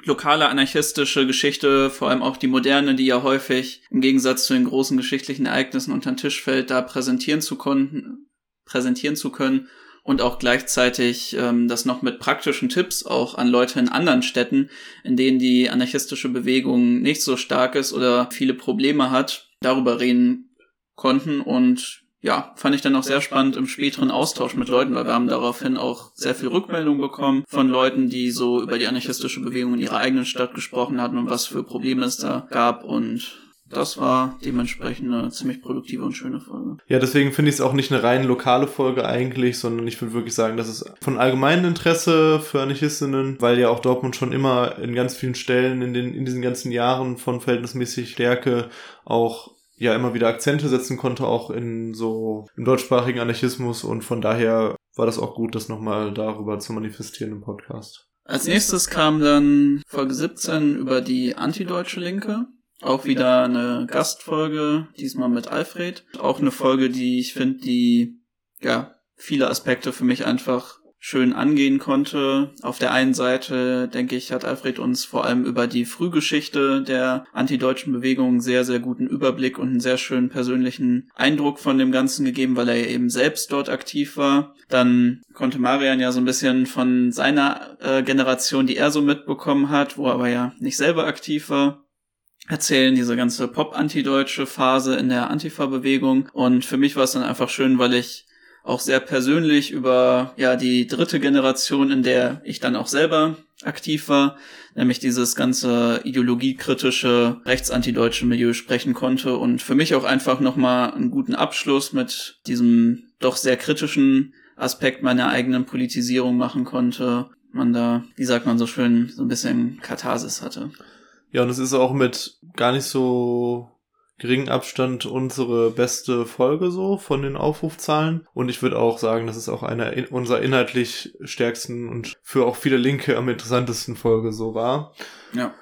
lokale anarchistische Geschichte, vor allem auch die moderne, die ja häufig im Gegensatz zu den großen geschichtlichen Ereignissen unter den Tisch fällt, da präsentieren zu konnten, präsentieren zu können und auch gleichzeitig ähm, das noch mit praktischen Tipps auch an Leute in anderen Städten, in denen die anarchistische Bewegung nicht so stark ist oder viele Probleme hat, darüber reden konnten und ja, fand ich dann auch sehr spannend im späteren Austausch mit Leuten, weil wir haben daraufhin auch sehr viel Rückmeldung bekommen von Leuten, die so über die anarchistische Bewegung in ihrer eigenen Stadt gesprochen hatten und was für Probleme es da gab und das war dementsprechend eine ziemlich produktive und schöne Folge. Ja, deswegen finde ich es auch nicht eine rein lokale Folge eigentlich, sondern ich würde wirklich sagen, das ist von allgemeinem Interesse für Anarchistinnen, weil ja auch Dortmund schon immer in ganz vielen Stellen in den in diesen ganzen Jahren von verhältnismäßig Stärke auch ja immer wieder Akzente setzen konnte, auch in so im deutschsprachigen Anarchismus und von daher war das auch gut, das nochmal darüber zu manifestieren im Podcast. Als nächstes kam dann Folge 17 über die antideutsche Linke. Auch wieder eine Gastfolge, diesmal mit Alfred. Auch eine Folge, die ich finde, die ja viele Aspekte für mich einfach schön angehen konnte. Auf der einen Seite, denke ich, hat Alfred uns vor allem über die Frühgeschichte der antideutschen Bewegung sehr, sehr guten Überblick und einen sehr schönen persönlichen Eindruck von dem Ganzen gegeben, weil er eben selbst dort aktiv war. Dann konnte Marian ja so ein bisschen von seiner äh, Generation, die er so mitbekommen hat, wo er aber ja nicht selber aktiv war, erzählen, diese ganze Pop-antideutsche Phase in der Antifa-Bewegung. Und für mich war es dann einfach schön, weil ich auch sehr persönlich über ja die dritte Generation, in der ich dann auch selber aktiv war, nämlich dieses ganze ideologiekritische rechtsanti-deutsche Milieu sprechen konnte und für mich auch einfach nochmal einen guten Abschluss mit diesem doch sehr kritischen Aspekt meiner eigenen Politisierung machen konnte. Man da, wie sagt man so schön, so ein bisschen Katharsis hatte. Ja, und es ist auch mit gar nicht so geringen Abstand unsere beste Folge so von den Aufrufzahlen. Und ich würde auch sagen, das ist auch eine unserer inhaltlich stärksten und für auch viele Linke am interessantesten Folge so war. Ja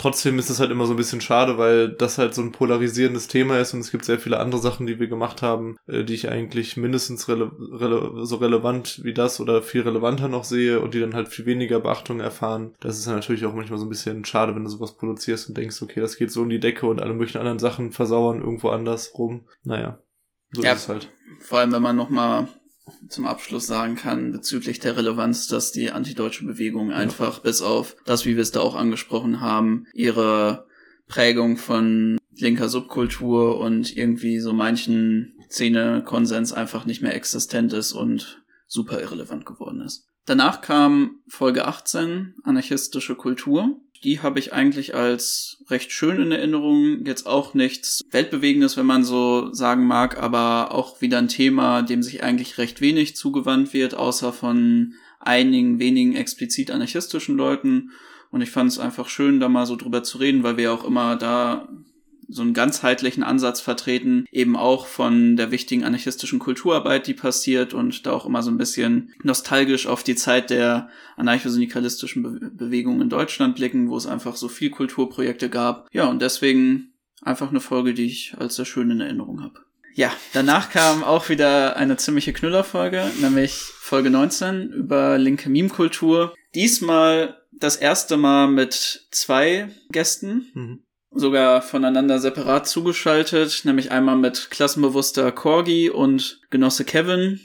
trotzdem ist es halt immer so ein bisschen schade, weil das halt so ein polarisierendes Thema ist und es gibt sehr viele andere Sachen, die wir gemacht haben, äh, die ich eigentlich mindestens rele rele so relevant wie das oder viel relevanter noch sehe und die dann halt viel weniger Beachtung erfahren. Das ist natürlich auch manchmal so ein bisschen schade, wenn du sowas produzierst und denkst, okay, das geht so in die Decke und alle möglichen anderen Sachen versauern irgendwo anders rum. Naja, so ja, ist es halt. Vor allem, wenn man nochmal zum Abschluss sagen kann bezüglich der Relevanz, dass die antideutsche Bewegung einfach ja. bis auf das, wie wir es da auch angesprochen haben, ihre Prägung von linker Subkultur und irgendwie so manchen Szene-Konsens einfach nicht mehr existent ist und super irrelevant geworden ist. Danach kam Folge 18, anarchistische Kultur die habe ich eigentlich als recht schön in Erinnerung. Jetzt auch nichts Weltbewegendes, wenn man so sagen mag, aber auch wieder ein Thema, dem sich eigentlich recht wenig zugewandt wird, außer von einigen wenigen explizit anarchistischen Leuten. Und ich fand es einfach schön, da mal so drüber zu reden, weil wir auch immer da so einen ganzheitlichen Ansatz vertreten, eben auch von der wichtigen anarchistischen Kulturarbeit, die passiert und da auch immer so ein bisschen nostalgisch auf die Zeit der anarchosyndikalistischen Be Bewegung in Deutschland blicken, wo es einfach so viel Kulturprojekte gab. Ja, und deswegen einfach eine Folge, die ich als sehr schön in Erinnerung habe. Ja, danach kam auch wieder eine ziemliche Knüllerfolge, nämlich Folge 19 über linke Meme-Kultur. Diesmal das erste Mal mit zwei Gästen. Mhm sogar voneinander separat zugeschaltet, nämlich einmal mit klassenbewusster Corgi und Genosse Kevin.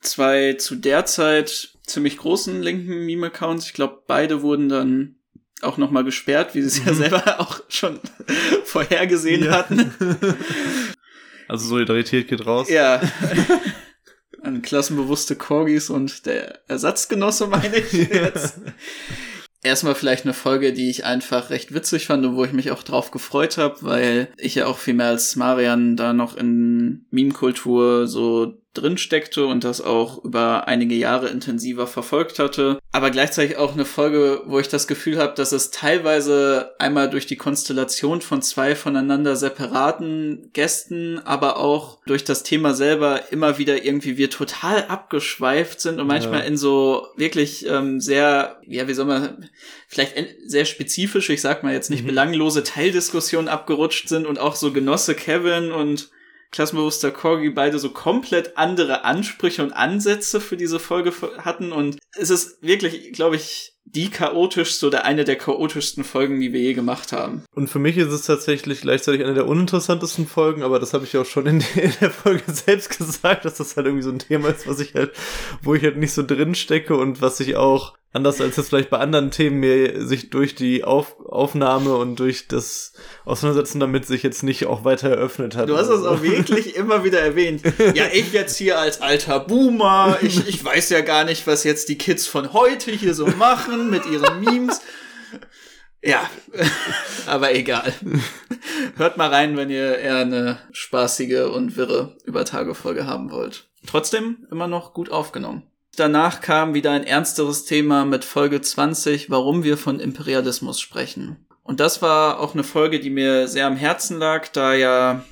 Zwei zu der Zeit ziemlich großen linken Meme-Accounts. Ich glaube, beide wurden dann auch nochmal gesperrt, wie sie es mhm. ja selber auch schon vorhergesehen ja. hatten. Also Solidarität geht raus. Ja. An klassenbewusste Corgis und der Ersatzgenosse meine ich jetzt erstmal vielleicht eine Folge, die ich einfach recht witzig fand und wo ich mich auch drauf gefreut habe, weil ich ja auch viel mehr als Marian da noch in Meme-Kultur so drin steckte und das auch über einige Jahre intensiver verfolgt hatte. Aber gleichzeitig auch eine Folge, wo ich das Gefühl habe, dass es teilweise einmal durch die Konstellation von zwei voneinander separaten Gästen, aber auch durch das Thema selber immer wieder irgendwie wir total abgeschweift sind und manchmal ja. in so wirklich ähm, sehr, ja, wie soll man, vielleicht sehr spezifische, ich sag mal jetzt nicht mhm. belanglose Teildiskussionen abgerutscht sind und auch so Genosse Kevin und klassenbewusster Corgi beide so komplett andere Ansprüche und Ansätze für diese Folge hatten und es ist wirklich, glaube ich, die chaotischste oder eine der chaotischsten Folgen, die wir je gemacht haben. Und für mich ist es tatsächlich gleichzeitig eine der uninteressantesten Folgen, aber das habe ich ja auch schon in, in, der Folge selbst gesagt, dass das halt irgendwie so ein Thema ist, was ich halt, wo ich halt nicht so drin stecke und was ich auch anders als es vielleicht bei anderen Themen mir sich durch die Auf Aufnahme und durch das Auseinandersetzen damit sich jetzt nicht auch weiter eröffnet hat. Du hast es auch wirklich immer wieder erwähnt. Ja, ich jetzt hier als alter Boomer, ich, ich weiß ja gar nicht, was jetzt die Kids von heute hier so machen mit ihren Memes. Ja, aber egal. Hört mal rein, wenn ihr eher eine spaßige und wirre Übertagefolge haben wollt. Trotzdem immer noch gut aufgenommen. Danach kam wieder ein ernsteres Thema mit Folge 20, warum wir von Imperialismus sprechen. Und das war auch eine Folge, die mir sehr am Herzen lag, da ja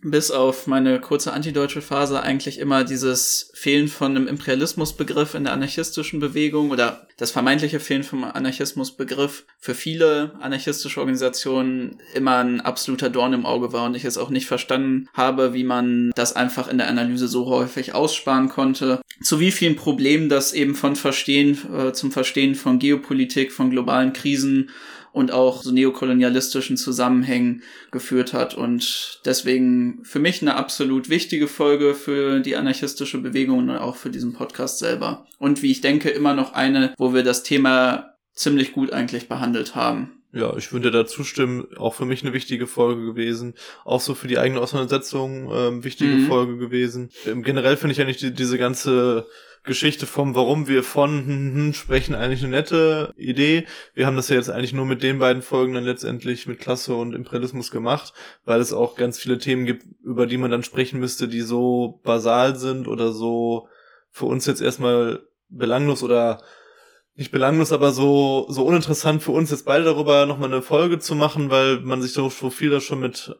bis auf meine kurze antideutsche Phase eigentlich immer dieses Fehlen von einem Imperialismusbegriff in der anarchistischen Bewegung oder das vermeintliche Fehlen vom Anarchismusbegriff für viele anarchistische Organisationen immer ein absoluter Dorn im Auge war und ich es auch nicht verstanden habe, wie man das einfach in der Analyse so häufig aussparen konnte. Zu wie vielen Problemen das eben von Verstehen äh, zum Verstehen von Geopolitik, von globalen Krisen und auch so neokolonialistischen Zusammenhängen geführt hat. Und deswegen für mich eine absolut wichtige Folge für die anarchistische Bewegung und auch für diesen Podcast selber. Und wie ich denke, immer noch eine, wo wir das Thema ziemlich gut eigentlich behandelt haben. Ja, ich würde da zustimmen. Auch für mich eine wichtige Folge gewesen. Auch so für die eigene Auseinandersetzung ähm, wichtige mhm. Folge gewesen. Ähm, generell finde ich eigentlich die, diese ganze Geschichte vom, warum wir von hm, hm, hm, sprechen, eigentlich eine nette Idee. Wir haben das ja jetzt eigentlich nur mit den beiden Folgen dann letztendlich mit Klasse und Imperialismus gemacht, weil es auch ganz viele Themen gibt, über die man dann sprechen müsste, die so basal sind oder so für uns jetzt erstmal belanglos oder nicht belanglos, aber so, so uninteressant für uns jetzt beide darüber nochmal eine Folge zu machen, weil man sich so viel da schon mit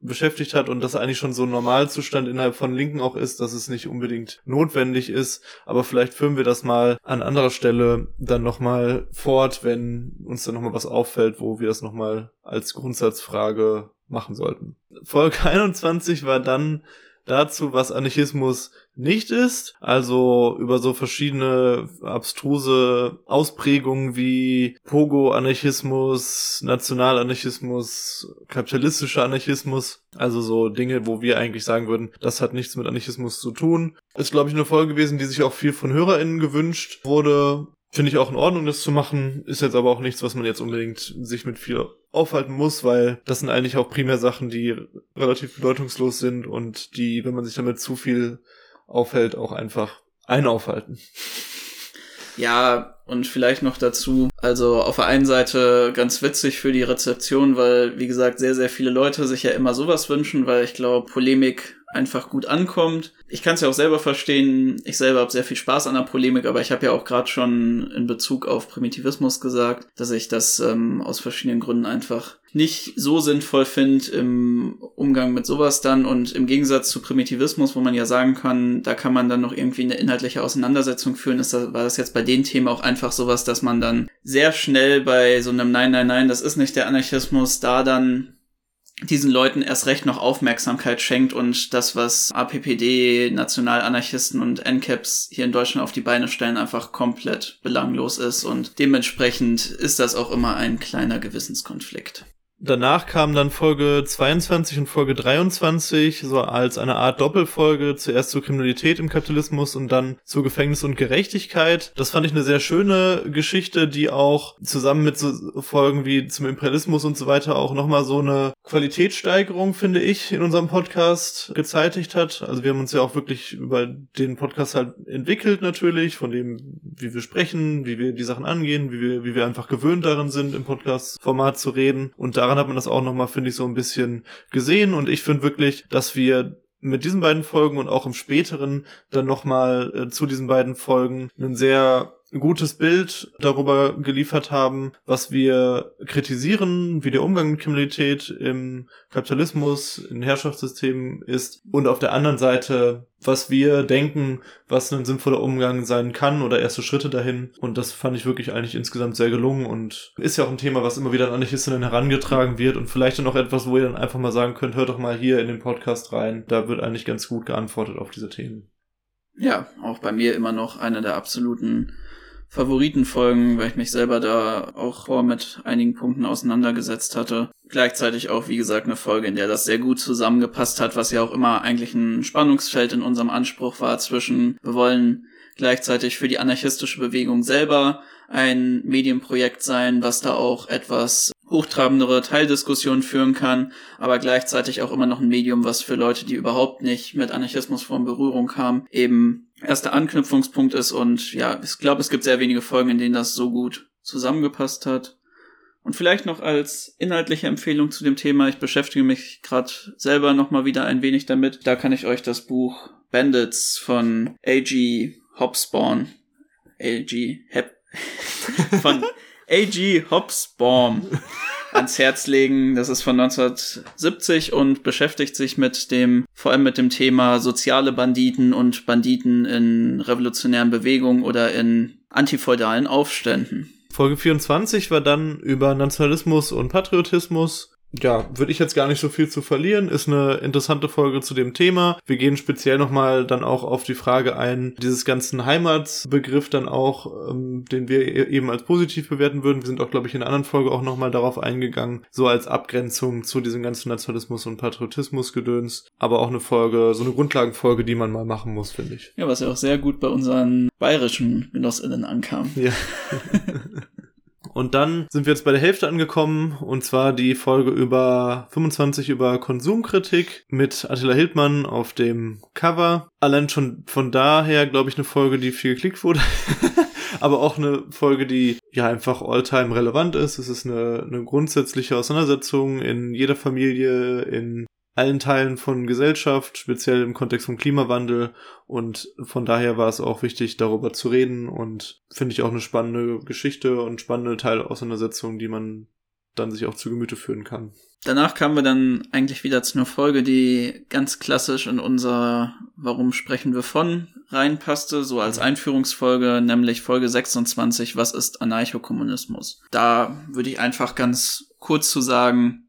beschäftigt hat und das eigentlich schon so ein Normalzustand innerhalb von Linken auch ist, dass es nicht unbedingt notwendig ist. Aber vielleicht führen wir das mal an anderer Stelle dann nochmal fort, wenn uns dann nochmal was auffällt, wo wir das nochmal als Grundsatzfrage machen sollten. Folge 21 war dann dazu, was Anarchismus nicht ist. Also über so verschiedene abstruse Ausprägungen wie Pogo-Anarchismus, Nationalanarchismus, kapitalistischer Anarchismus. Also so Dinge, wo wir eigentlich sagen würden, das hat nichts mit Anarchismus zu tun. Ist, glaube ich, eine Folge gewesen, die sich auch viel von HörerInnen gewünscht wurde. Finde ich auch in Ordnung, das zu machen. Ist jetzt aber auch nichts, was man jetzt unbedingt sich mit viel aufhalten muss, weil das sind eigentlich auch primär Sachen, die relativ bedeutungslos sind und die, wenn man sich damit zu viel aufhält, auch einfach ein aufhalten. Ja, und vielleicht noch dazu, also auf der einen Seite ganz witzig für die Rezeption, weil, wie gesagt, sehr, sehr viele Leute sich ja immer sowas wünschen, weil ich glaube, Polemik einfach gut ankommt. Ich kann es ja auch selber verstehen. Ich selber habe sehr viel Spaß an der Polemik, aber ich habe ja auch gerade schon in Bezug auf Primitivismus gesagt, dass ich das ähm, aus verschiedenen Gründen einfach nicht so sinnvoll finde im Umgang mit sowas dann und im Gegensatz zu Primitivismus, wo man ja sagen kann, da kann man dann noch irgendwie eine inhaltliche Auseinandersetzung führen, ist das, war das jetzt bei den Themen auch einfach sowas, dass man dann sehr schnell bei so einem Nein, nein, nein, das ist nicht der Anarchismus, da dann diesen Leuten erst recht noch Aufmerksamkeit schenkt und das, was APPD, Nationalanarchisten und NCAPs hier in Deutschland auf die Beine stellen, einfach komplett belanglos ist und dementsprechend ist das auch immer ein kleiner Gewissenskonflikt. Danach kam dann Folge 22 und Folge 23, so als eine Art Doppelfolge, zuerst zur Kriminalität im Kapitalismus und dann zu Gefängnis und Gerechtigkeit. Das fand ich eine sehr schöne Geschichte, die auch zusammen mit so Folgen wie zum Imperialismus und so weiter auch nochmal so eine Qualitätssteigerung, finde ich, in unserem Podcast gezeitigt hat. Also wir haben uns ja auch wirklich über den Podcast halt entwickelt natürlich, von dem, wie wir sprechen, wie wir die Sachen angehen, wie wir, wie wir einfach gewöhnt darin sind, im Podcast-Format zu reden. Und da daran hat man das auch nochmal, finde ich, so ein bisschen gesehen. Und ich finde wirklich, dass wir mit diesen beiden Folgen und auch im späteren dann nochmal äh, zu diesen beiden Folgen einen sehr gutes Bild darüber geliefert haben, was wir kritisieren, wie der Umgang mit Kriminalität im Kapitalismus, in Herrschaftssystemen ist und auf der anderen Seite, was wir denken, was ein sinnvoller Umgang sein kann oder erste Schritte dahin. Und das fand ich wirklich eigentlich insgesamt sehr gelungen und ist ja auch ein Thema, was immer wieder an Anarchistinnen herangetragen wird und vielleicht dann auch etwas, wo ihr dann einfach mal sagen könnt, hört doch mal hier in den Podcast rein. Da wird eigentlich ganz gut geantwortet auf diese Themen. Ja, auch bei mir immer noch eine der absoluten Favoritenfolgen, weil ich mich selber da auch vor mit einigen Punkten auseinandergesetzt hatte. Gleichzeitig auch, wie gesagt, eine Folge, in der das sehr gut zusammengepasst hat, was ja auch immer eigentlich ein Spannungsfeld in unserem Anspruch war zwischen, wir wollen gleichzeitig für die anarchistische Bewegung selber ein Medienprojekt sein, was da auch etwas hochtrabendere Teildiskussionen führen kann, aber gleichzeitig auch immer noch ein Medium, was für Leute, die überhaupt nicht mit Anarchismus vor Berührung haben, eben erster Anknüpfungspunkt ist und ja, ich glaube, es gibt sehr wenige Folgen, in denen das so gut zusammengepasst hat. Und vielleicht noch als inhaltliche Empfehlung zu dem Thema, ich beschäftige mich gerade selber nochmal wieder ein wenig damit. Da kann ich euch das Buch Bandits von A.G. Hobsbawm, A.G. Hep von A.G. Hobsbawm ans Herz legen. Das ist von 1970 und beschäftigt sich mit dem, vor allem mit dem Thema soziale Banditen und Banditen in revolutionären Bewegungen oder in antifeudalen Aufständen. Folge 24 war dann über Nationalismus und Patriotismus ja, würde ich jetzt gar nicht so viel zu verlieren. Ist eine interessante Folge zu dem Thema. Wir gehen speziell nochmal dann auch auf die Frage ein, dieses ganzen Heimatsbegriff dann auch, ähm, den wir e-, eben als positiv bewerten würden. Wir sind auch, glaube ich, in einer anderen Folge auch nochmal darauf eingegangen, so als Abgrenzung zu diesem ganzen Nationalismus und Patriotismus-Gedöns. Aber auch eine Folge, so eine Grundlagenfolge, die man mal machen muss, finde ich. Ja, was ja auch sehr gut bei unseren bayerischen GenossInnen ankam. Ja. Und dann sind wir jetzt bei der Hälfte angekommen und zwar die Folge über 25 über Konsumkritik mit Attila Hildmann auf dem Cover. Allein schon von daher, glaube ich, eine Folge, die viel geklickt wurde. aber auch eine Folge, die ja einfach alltime relevant ist. Es ist eine, eine grundsätzliche Auseinandersetzung in jeder Familie, in allen Teilen von Gesellschaft, speziell im Kontext vom Klimawandel. Und von daher war es auch wichtig, darüber zu reden und finde ich auch eine spannende Geschichte und spannende Teilauseinandersetzung, die man dann sich auch zu Gemüte führen kann. Danach kamen wir dann eigentlich wieder zu einer Folge, die ganz klassisch in unser Warum sprechen wir von reinpasste, so als Einführungsfolge, nämlich Folge 26, was ist Anarchokommunismus? Da würde ich einfach ganz kurz zu sagen,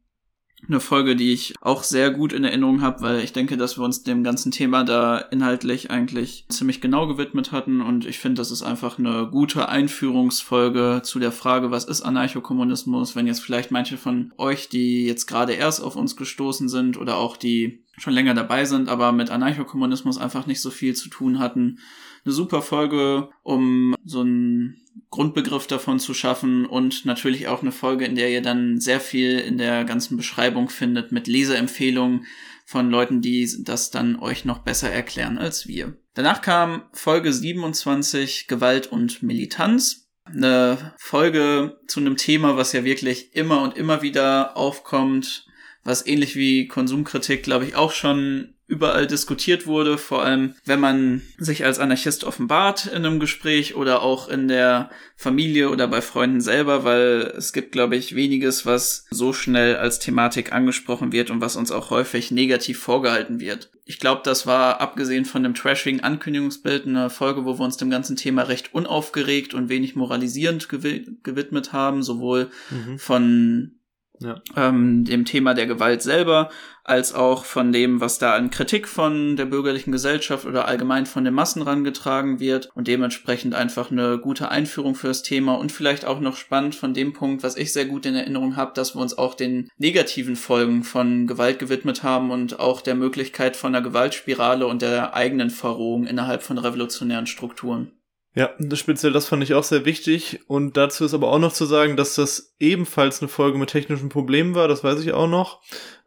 eine Folge, die ich auch sehr gut in Erinnerung habe, weil ich denke, dass wir uns dem ganzen Thema da inhaltlich eigentlich ziemlich genau gewidmet hatten. Und ich finde, das ist einfach eine gute Einführungsfolge zu der Frage, was ist Anarchokommunismus, wenn jetzt vielleicht manche von euch, die jetzt gerade erst auf uns gestoßen sind oder auch die schon länger dabei sind, aber mit Anarchokommunismus einfach nicht so viel zu tun hatten. Eine super Folge, um so einen Grundbegriff davon zu schaffen und natürlich auch eine Folge, in der ihr dann sehr viel in der ganzen Beschreibung findet mit Leseempfehlungen von Leuten, die das dann euch noch besser erklären als wir. Danach kam Folge 27 Gewalt und Militanz. Eine Folge zu einem Thema, was ja wirklich immer und immer wieder aufkommt, was ähnlich wie Konsumkritik, glaube ich, auch schon überall diskutiert wurde, vor allem wenn man sich als Anarchist offenbart in einem Gespräch oder auch in der Familie oder bei Freunden selber, weil es gibt, glaube ich, weniges, was so schnell als Thematik angesprochen wird und was uns auch häufig negativ vorgehalten wird. Ich glaube, das war abgesehen von dem trashigen Ankündigungsbild eine Folge, wo wir uns dem ganzen Thema recht unaufgeregt und wenig moralisierend gewidmet haben, sowohl mhm. von ja. ähm, dem Thema der Gewalt selber, als auch von dem, was da an Kritik von der bürgerlichen Gesellschaft oder allgemein von den Massen rangetragen wird und dementsprechend einfach eine gute Einführung für das Thema und vielleicht auch noch spannend von dem Punkt, was ich sehr gut in Erinnerung habe, dass wir uns auch den negativen Folgen von Gewalt gewidmet haben und auch der Möglichkeit von einer Gewaltspirale und der eigenen Verrohung innerhalb von revolutionären Strukturen. Ja, speziell das fand ich auch sehr wichtig. Und dazu ist aber auch noch zu sagen, dass das ebenfalls eine Folge mit technischen Problemen war, das weiß ich auch noch.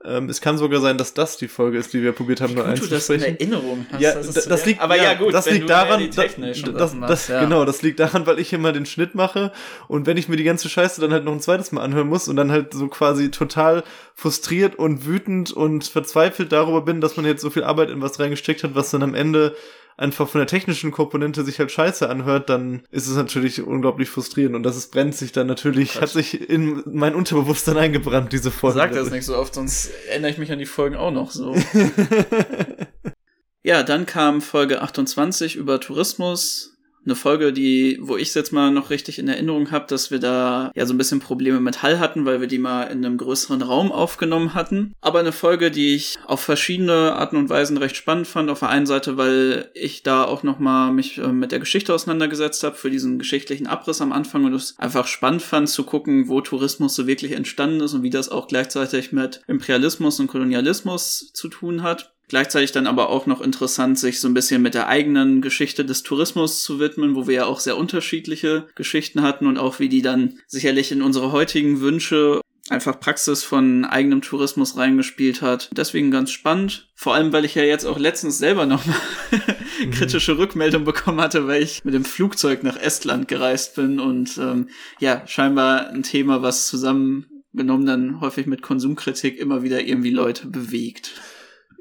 Ähm, es kann sogar sein, dass das die Folge ist, die wir probiert haben, nur einzusprechen. Du das in Erinnerung hast. Ja, das, das liegt, aber ja, ja gut, das liegt daran, das, das, das ja. genau, das liegt daran, weil ich immer den Schnitt mache und wenn ich mir die ganze Scheiße dann halt noch ein zweites Mal anhören muss und dann halt so quasi total frustriert und wütend und verzweifelt darüber bin, dass man jetzt so viel Arbeit in was reingesteckt hat, was dann am Ende einfach von der technischen Komponente sich halt scheiße anhört, dann ist es natürlich unglaublich frustrierend und das ist, brennt sich dann natürlich, Quatsch. hat sich in mein Unterbewusstsein eingebrannt, diese Folge. Sag das nicht so oft, sonst erinnere ich mich an die Folgen auch noch so. ja, dann kam Folge 28 über Tourismus eine Folge, die, wo ich jetzt mal noch richtig in Erinnerung habe, dass wir da ja so ein bisschen Probleme mit Hall hatten, weil wir die mal in einem größeren Raum aufgenommen hatten. Aber eine Folge, die ich auf verschiedene Arten und Weisen recht spannend fand. Auf der einen Seite, weil ich da auch noch mal mich äh, mit der Geschichte auseinandergesetzt habe für diesen geschichtlichen Abriss am Anfang und es einfach spannend fand zu gucken, wo Tourismus so wirklich entstanden ist und wie das auch gleichzeitig mit Imperialismus und Kolonialismus zu tun hat. Gleichzeitig dann aber auch noch interessant, sich so ein bisschen mit der eigenen Geschichte des Tourismus zu widmen, wo wir ja auch sehr unterschiedliche Geschichten hatten und auch wie die dann sicherlich in unsere heutigen Wünsche einfach Praxis von eigenem Tourismus reingespielt hat. Deswegen ganz spannend. Vor allem, weil ich ja jetzt auch letztens selber noch mal mhm. kritische Rückmeldung bekommen hatte, weil ich mit dem Flugzeug nach Estland gereist bin und ähm, ja, scheinbar ein Thema, was zusammengenommen dann häufig mit Konsumkritik immer wieder irgendwie Leute bewegt.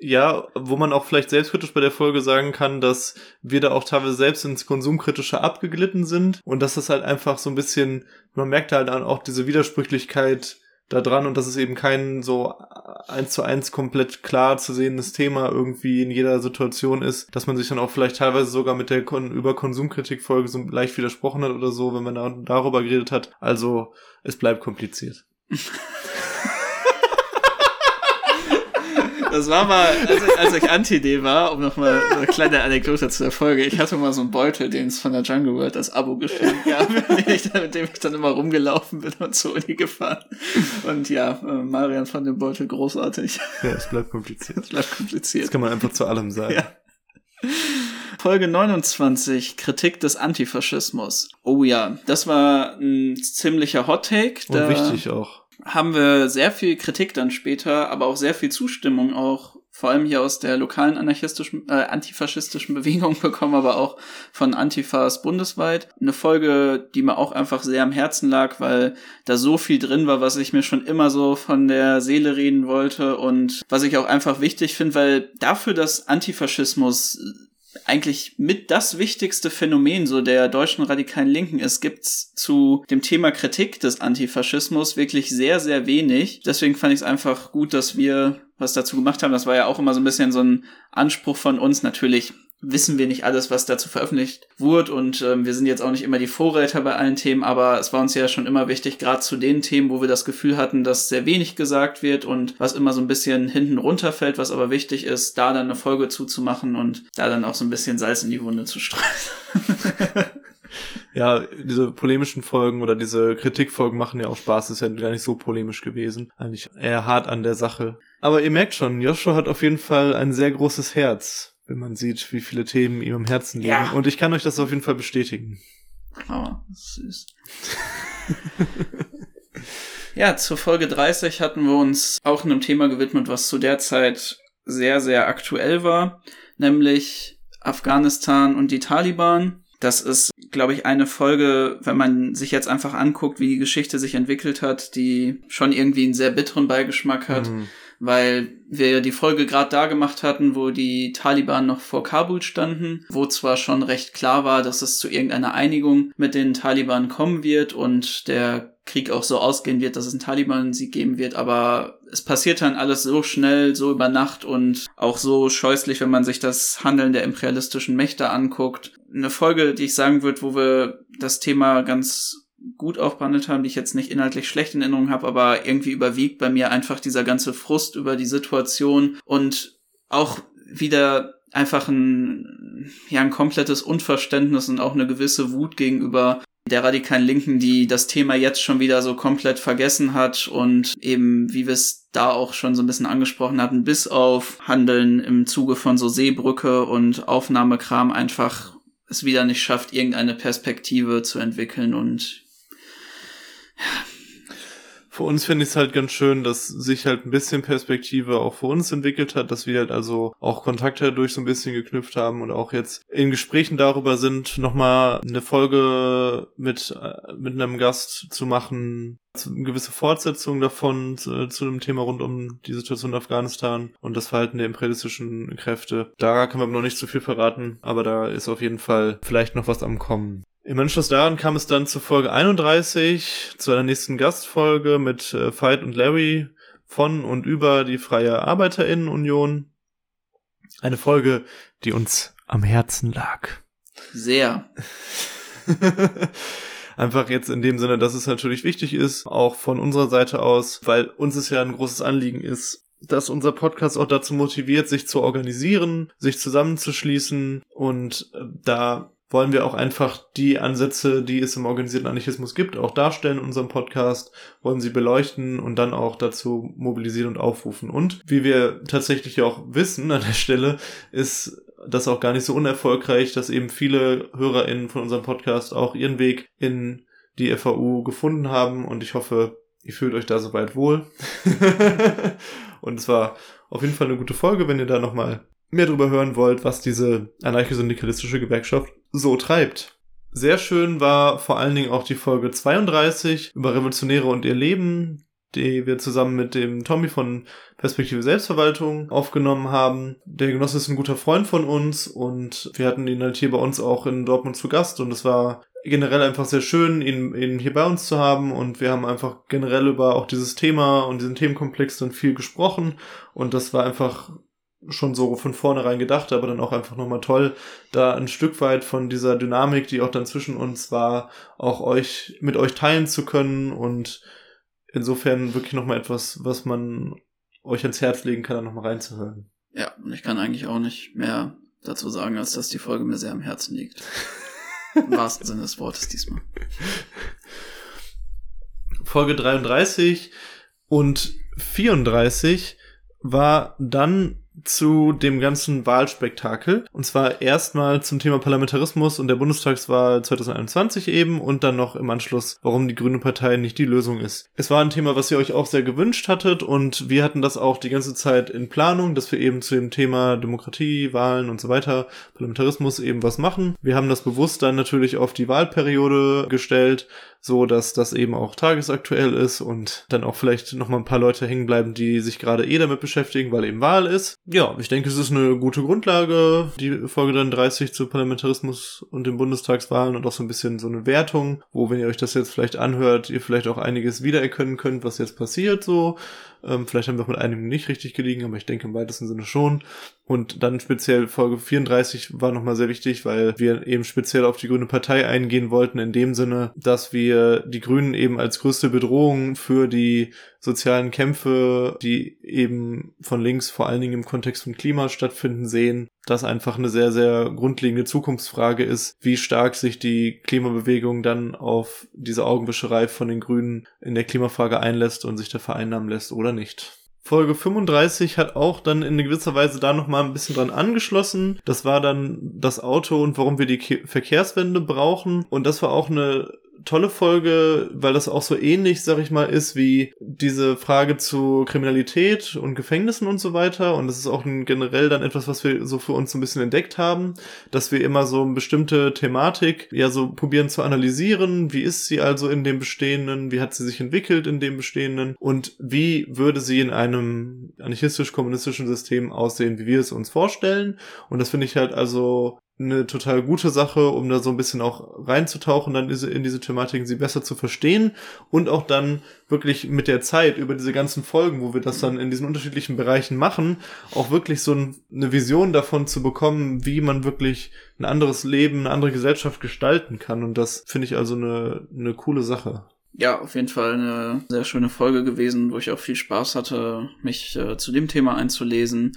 Ja, wo man auch vielleicht selbstkritisch bei der Folge sagen kann, dass wir da auch teilweise selbst ins Konsumkritische abgeglitten sind und dass das halt einfach so ein bisschen, man merkt halt dann auch diese Widersprüchlichkeit da dran und dass es eben kein so eins zu eins komplett klar zu sehendes Thema irgendwie in jeder Situation ist, dass man sich dann auch vielleicht teilweise sogar mit der Kon über Konsumkritik-Folge so leicht widersprochen hat oder so, wenn man da darüber geredet hat. Also es bleibt kompliziert. Das war mal, als ich, als ich Anti-D war, um nochmal eine kleine Anekdote zu der Folge. Ich hatte mal so einen Beutel, den es von der Jungle World als Abo geschenkt gab, mit dem ich dann immer rumgelaufen bin und zur Uni gefahren. Und ja, äh, Marian fand den Beutel großartig. Ja, es bleibt kompliziert. Es bleibt kompliziert. Das kann man einfach zu allem sagen. Ja. Folge 29, Kritik des Antifaschismus. Oh ja, das war ein ziemlicher Hot Take. Und wichtig auch. Haben wir sehr viel Kritik dann später, aber auch sehr viel Zustimmung auch vor allem hier aus der lokalen anarchistischen, äh, antifaschistischen Bewegung bekommen, aber auch von Antifas bundesweit. Eine Folge, die mir auch einfach sehr am Herzen lag, weil da so viel drin war, was ich mir schon immer so von der Seele reden wollte und was ich auch einfach wichtig finde, weil dafür, dass Antifaschismus eigentlich mit das wichtigste Phänomen so der deutschen radikalen Linken ist, gibt's zu dem Thema Kritik des Antifaschismus wirklich sehr, sehr wenig. Deswegen fand ich es einfach gut, dass wir was dazu gemacht haben. Das war ja auch immer so ein bisschen so ein Anspruch von uns. Natürlich wissen wir nicht alles, was dazu veröffentlicht wurde und ähm, wir sind jetzt auch nicht immer die Vorreiter bei allen Themen, aber es war uns ja schon immer wichtig, gerade zu den Themen, wo wir das Gefühl hatten, dass sehr wenig gesagt wird und was immer so ein bisschen hinten runterfällt, was aber wichtig ist, da dann eine Folge zuzumachen und da dann auch so ein bisschen Salz in die Wunde zu streuen. ja, diese polemischen Folgen oder diese Kritikfolgen machen ja auch Spaß, ist ja gar nicht so polemisch gewesen. Eigentlich eher hart an der Sache. Aber ihr merkt schon, Joshua hat auf jeden Fall ein sehr großes Herz, wenn man sieht, wie viele Themen ihm am Herzen liegen. Ja. Und ich kann euch das auf jeden Fall bestätigen. Oh, süß. ja, zur Folge 30 hatten wir uns auch einem Thema gewidmet, was zu der Zeit sehr, sehr aktuell war, nämlich Afghanistan und die Taliban. Das ist, glaube ich, eine Folge, wenn man sich jetzt einfach anguckt, wie die Geschichte sich entwickelt hat, die schon irgendwie einen sehr bitteren Beigeschmack hat. Mhm weil wir die Folge gerade da gemacht hatten, wo die Taliban noch vor Kabul standen, wo zwar schon recht klar war, dass es zu irgendeiner Einigung mit den Taliban kommen wird und der Krieg auch so ausgehen wird, dass es einen Taliban-Sieg geben wird, aber es passiert dann alles so schnell, so über Nacht und auch so scheußlich, wenn man sich das Handeln der imperialistischen Mächte anguckt. Eine Folge, die ich sagen würde, wo wir das Thema ganz gut aufbehandelt haben, die ich jetzt nicht inhaltlich schlecht in Erinnerung habe, aber irgendwie überwiegt bei mir einfach dieser ganze Frust über die Situation und auch wieder einfach ein, ja, ein komplettes Unverständnis und auch eine gewisse Wut gegenüber der radikalen Linken, die das Thema jetzt schon wieder so komplett vergessen hat und eben, wie wir es da auch schon so ein bisschen angesprochen hatten, bis auf Handeln im Zuge von so Seebrücke und Aufnahmekram einfach es wieder nicht schafft, irgendeine Perspektive zu entwickeln und für uns finde ich es halt ganz schön, dass sich halt ein bisschen Perspektive auch für uns entwickelt hat, dass wir halt also auch Kontakte durch so ein bisschen geknüpft haben und auch jetzt in Gesprächen darüber sind, nochmal eine Folge mit, äh, mit einem Gast zu machen, eine gewisse Fortsetzung davon zu, zu dem Thema rund um die Situation in Afghanistan und das Verhalten der imperialistischen Kräfte. Da können wir noch nicht zu viel verraten, aber da ist auf jeden Fall vielleicht noch was am Kommen. Im Anschluss daran kam es dann zu Folge 31, zu einer nächsten Gastfolge mit äh, Veit und Larry von und über die Freie Arbeiterinnenunion. Eine Folge, die uns am Herzen lag. Sehr. Einfach jetzt in dem Sinne, dass es natürlich wichtig ist, auch von unserer Seite aus, weil uns es ja ein großes Anliegen ist, dass unser Podcast auch dazu motiviert, sich zu organisieren, sich zusammenzuschließen und äh, da wollen wir auch einfach die Ansätze, die es im organisierten Anarchismus gibt, auch darstellen in unserem Podcast, wollen sie beleuchten und dann auch dazu mobilisieren und aufrufen. Und wie wir tatsächlich auch wissen an der Stelle, ist das auch gar nicht so unerfolgreich, dass eben viele HörerInnen von unserem Podcast auch ihren Weg in die FAU gefunden haben und ich hoffe, ihr fühlt euch da soweit wohl. und es war auf jeden Fall eine gute Folge, wenn ihr da nochmal mehr darüber hören wollt, was diese anarcho-syndikalistische Gewerkschaft so treibt. Sehr schön war vor allen Dingen auch die Folge 32 über Revolutionäre und ihr Leben, die wir zusammen mit dem Tommy von Perspektive Selbstverwaltung aufgenommen haben. Der Genosse ist ein guter Freund von uns und wir hatten ihn halt hier bei uns auch in Dortmund zu Gast und es war generell einfach sehr schön, ihn, ihn hier bei uns zu haben und wir haben einfach generell über auch dieses Thema und diesen Themenkomplex dann viel gesprochen und das war einfach schon so von vornherein gedacht, aber dann auch einfach nochmal toll, da ein Stück weit von dieser Dynamik, die auch dann zwischen uns war, auch euch, mit euch teilen zu können und insofern wirklich nochmal etwas, was man euch ans Herz legen kann, da nochmal reinzuhören. Ja, und ich kann eigentlich auch nicht mehr dazu sagen, als dass die Folge mir sehr am Herzen liegt. Im wahrsten Sinne des Wortes diesmal. Folge 33 und 34 war dann zu dem ganzen Wahlspektakel. Und zwar erstmal zum Thema Parlamentarismus und der Bundestagswahl 2021 eben und dann noch im Anschluss, warum die Grüne Partei nicht die Lösung ist. Es war ein Thema, was ihr euch auch sehr gewünscht hattet und wir hatten das auch die ganze Zeit in Planung, dass wir eben zu dem Thema Demokratie, Wahlen und so weiter, Parlamentarismus eben was machen. Wir haben das bewusst dann natürlich auf die Wahlperiode gestellt, so dass das eben auch tagesaktuell ist und dann auch vielleicht noch mal ein paar Leute hängen bleiben, die sich gerade eh damit beschäftigen, weil eben Wahl ist. Ja, ich denke, es ist eine gute Grundlage, die Folge dann 30 zu Parlamentarismus und den Bundestagswahlen und auch so ein bisschen so eine Wertung, wo, wenn ihr euch das jetzt vielleicht anhört, ihr vielleicht auch einiges wiedererkennen könnt, was jetzt passiert so. Ähm, vielleicht haben wir auch mit einigen nicht richtig gelegen, aber ich denke im weitesten Sinne schon. Und dann speziell Folge 34 war nochmal sehr wichtig, weil wir eben speziell auf die Grüne Partei eingehen wollten, in dem Sinne, dass wir die Grünen eben als größte Bedrohung für die sozialen Kämpfe, die eben von links vor allen Dingen im Kontext von Klima stattfinden, sehen, dass einfach eine sehr, sehr grundlegende Zukunftsfrage ist, wie stark sich die Klimabewegung dann auf diese Augenwischerei von den Grünen in der Klimafrage einlässt und sich da vereinnahmen lässt oder nicht. Folge 35 hat auch dann in gewisser Weise da nochmal ein bisschen dran angeschlossen. Das war dann das Auto und warum wir die Verkehrswende brauchen. Und das war auch eine tolle Folge, weil das auch so ähnlich, sag ich mal, ist wie diese Frage zu Kriminalität und Gefängnissen und so weiter. Und das ist auch ein, generell dann etwas, was wir so für uns ein bisschen entdeckt haben, dass wir immer so eine bestimmte Thematik ja so probieren zu analysieren. Wie ist sie also in dem Bestehenden? Wie hat sie sich entwickelt in dem Bestehenden? Und wie würde sie in einem anarchistisch-kommunistischen System aussehen, wie wir es uns vorstellen? Und das finde ich halt also eine total gute Sache, um da so ein bisschen auch reinzutauchen, dann in diese Thematiken, sie besser zu verstehen und auch dann wirklich mit der Zeit über diese ganzen Folgen, wo wir das dann in diesen unterschiedlichen Bereichen machen, auch wirklich so eine Vision davon zu bekommen, wie man wirklich ein anderes Leben, eine andere Gesellschaft gestalten kann. Und das finde ich also eine, eine coole Sache. Ja, auf jeden Fall eine sehr schöne Folge gewesen, wo ich auch viel Spaß hatte, mich äh, zu dem Thema einzulesen.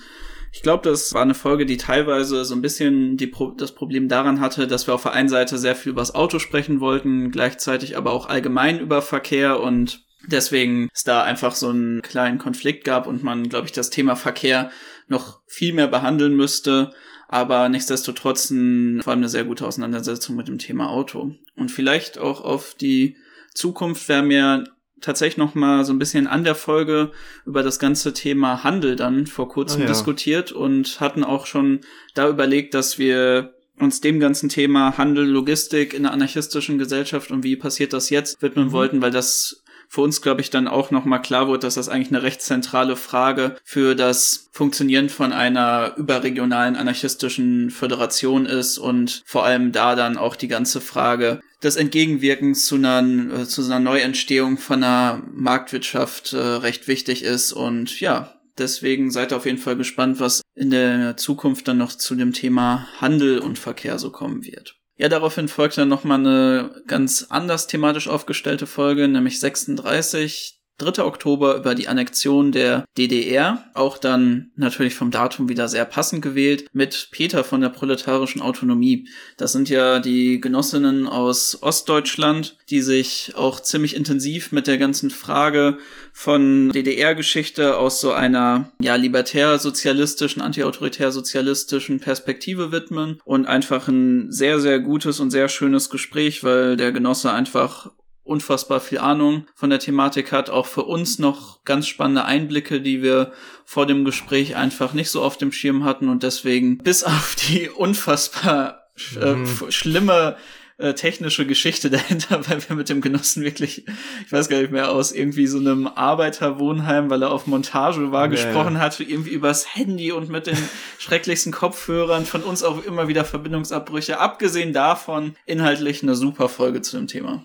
Ich glaube, das war eine Folge, die teilweise so ein bisschen die Pro das Problem daran hatte, dass wir auf der einen Seite sehr viel über das Auto sprechen wollten, gleichzeitig aber auch allgemein über Verkehr und deswegen es da einfach so einen kleinen Konflikt gab und man, glaube ich, das Thema Verkehr noch viel mehr behandeln müsste aber nichtsdestotrotz ein, vor allem eine sehr gute Auseinandersetzung mit dem Thema Auto. Und vielleicht auch auf die Zukunft wäre mir tatsächlich noch mal so ein bisschen an der Folge über das ganze Thema Handel dann vor kurzem oh ja. diskutiert und hatten auch schon da überlegt, dass wir uns dem ganzen Thema Handel, Logistik in einer anarchistischen Gesellschaft und wie passiert das jetzt widmen mhm. wollten, weil das für uns, glaube ich, dann auch nochmal klar wurde, dass das eigentlich eine recht zentrale Frage für das Funktionieren von einer überregionalen anarchistischen Föderation ist und vor allem da dann auch die ganze Frage des Entgegenwirkens zu einer, äh, zu einer Neuentstehung von einer Marktwirtschaft äh, recht wichtig ist und ja, Deswegen seid auf jeden Fall gespannt, was in der Zukunft dann noch zu dem Thema Handel und Verkehr so kommen wird. Ja, daraufhin folgt dann nochmal eine ganz anders thematisch aufgestellte Folge, nämlich 36. 3. Oktober über die Annexion der DDR, auch dann natürlich vom Datum wieder sehr passend gewählt, mit Peter von der proletarischen Autonomie. Das sind ja die Genossinnen aus Ostdeutschland, die sich auch ziemlich intensiv mit der ganzen Frage von DDR-Geschichte aus so einer ja libertär-sozialistischen, antiautoritär-sozialistischen Perspektive widmen und einfach ein sehr, sehr gutes und sehr schönes Gespräch, weil der Genosse einfach unfassbar viel Ahnung von der Thematik hat, auch für uns noch ganz spannende Einblicke, die wir vor dem Gespräch einfach nicht so auf dem Schirm hatten und deswegen bis auf die unfassbar äh, mhm. schlimme äh, technische Geschichte dahinter, weil wir mit dem Genossen wirklich, ich weiß gar nicht mehr, aus irgendwie so einem Arbeiterwohnheim, weil er auf Montage war, ja, gesprochen hat, irgendwie übers Handy und mit den schrecklichsten Kopfhörern, von uns auch immer wieder Verbindungsabbrüche. Abgesehen davon, inhaltlich eine super Folge zu dem Thema.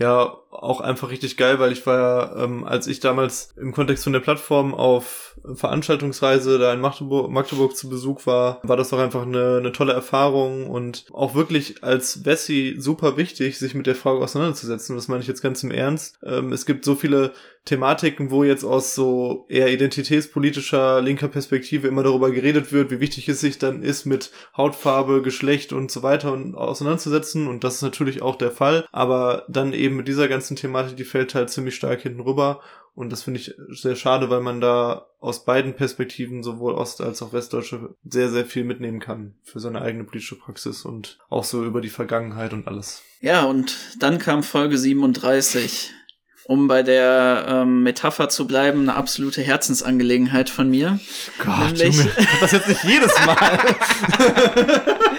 Ja, auch einfach richtig geil, weil ich war ja, ähm, als ich damals im Kontext von der Plattform auf Veranstaltungsreise da in Magdeburg, Magdeburg zu Besuch war, war das doch einfach eine, eine tolle Erfahrung und auch wirklich als Wessi super wichtig, sich mit der Frage auseinanderzusetzen. Das meine ich jetzt ganz im Ernst. Ähm, es gibt so viele Thematiken, wo jetzt aus so eher identitätspolitischer linker Perspektive immer darüber geredet wird, wie wichtig es sich dann ist, mit Hautfarbe, Geschlecht und so weiter und auseinanderzusetzen. Und das ist natürlich auch der Fall. Aber dann eben mit dieser ganzen Thematik, die fällt halt ziemlich stark hinten rüber. Und das finde ich sehr schade, weil man da aus beiden Perspektiven, sowohl Ost- als auch Westdeutsche, sehr, sehr viel mitnehmen kann für seine eigene politische Praxis und auch so über die Vergangenheit und alles. Ja, und dann kam Folge 37. Um bei der ähm, Metapher zu bleiben, eine absolute Herzensangelegenheit von mir. Gott, Nämlich, Junge, das jetzt nicht jedes Mal.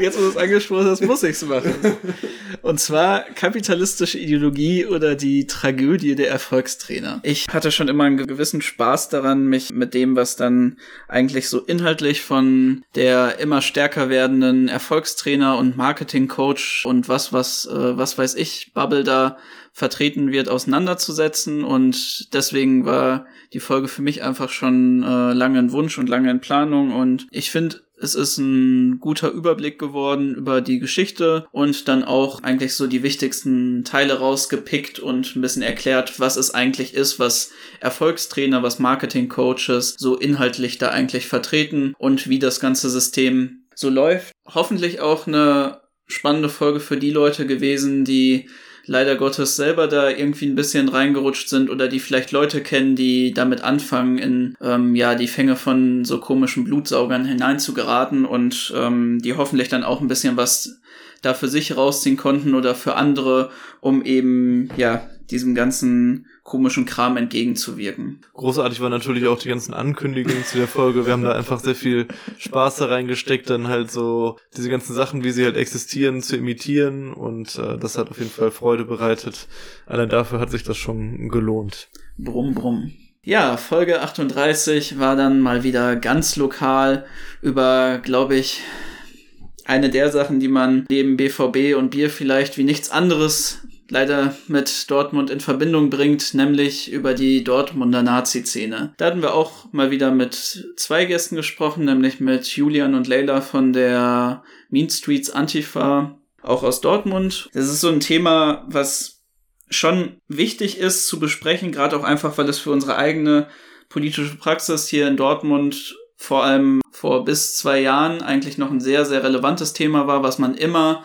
Jetzt, wo du es angesprochen hast, muss ich's machen. Und zwar kapitalistische Ideologie oder die Tragödie der Erfolgstrainer. Ich hatte schon immer einen gewissen Spaß daran, mich mit dem, was dann eigentlich so inhaltlich von der immer stärker werdenden Erfolgstrainer und Marketingcoach und was, was, äh, was weiß ich, Bubble da vertreten wird, auseinanderzusetzen. Und deswegen war die Folge für mich einfach schon äh, lange ein Wunsch und lange in Planung. Und ich finde, es ist ein guter Überblick geworden über die Geschichte und dann auch eigentlich so die wichtigsten Teile rausgepickt und ein bisschen erklärt, was es eigentlich ist, was Erfolgstrainer, was Marketingcoaches so inhaltlich da eigentlich vertreten und wie das ganze System so läuft. Hoffentlich auch eine spannende Folge für die Leute gewesen, die leider Gottes selber da irgendwie ein bisschen reingerutscht sind oder die vielleicht Leute kennen, die damit anfangen, in ähm, ja die Fänge von so komischen Blutsaugern hineinzugeraten und ähm, die hoffentlich dann auch ein bisschen was da für sich rausziehen konnten oder für andere, um eben ja diesem ganzen komischen Kram entgegenzuwirken. Großartig war natürlich auch die ganzen Ankündigungen zu der Folge. Wir haben da einfach sehr viel Spaß da reingesteckt, dann halt so diese ganzen Sachen, wie sie halt existieren, zu imitieren und äh, das hat auf jeden Fall Freude bereitet. Allein dafür hat sich das schon gelohnt. Brumm, brumm. Ja, Folge 38 war dann mal wieder ganz lokal über, glaube ich, eine der Sachen, die man neben BVB und Bier vielleicht wie nichts anderes leider mit Dortmund in Verbindung bringt, nämlich über die Dortmunder Nazi-Szene. Da hatten wir auch mal wieder mit zwei Gästen gesprochen, nämlich mit Julian und Leila von der Mean Streets Antifa, auch aus Dortmund. Das ist so ein Thema, was schon wichtig ist zu besprechen, gerade auch einfach, weil es für unsere eigene politische Praxis hier in Dortmund vor allem vor bis zwei Jahren eigentlich noch ein sehr, sehr relevantes Thema war, was man immer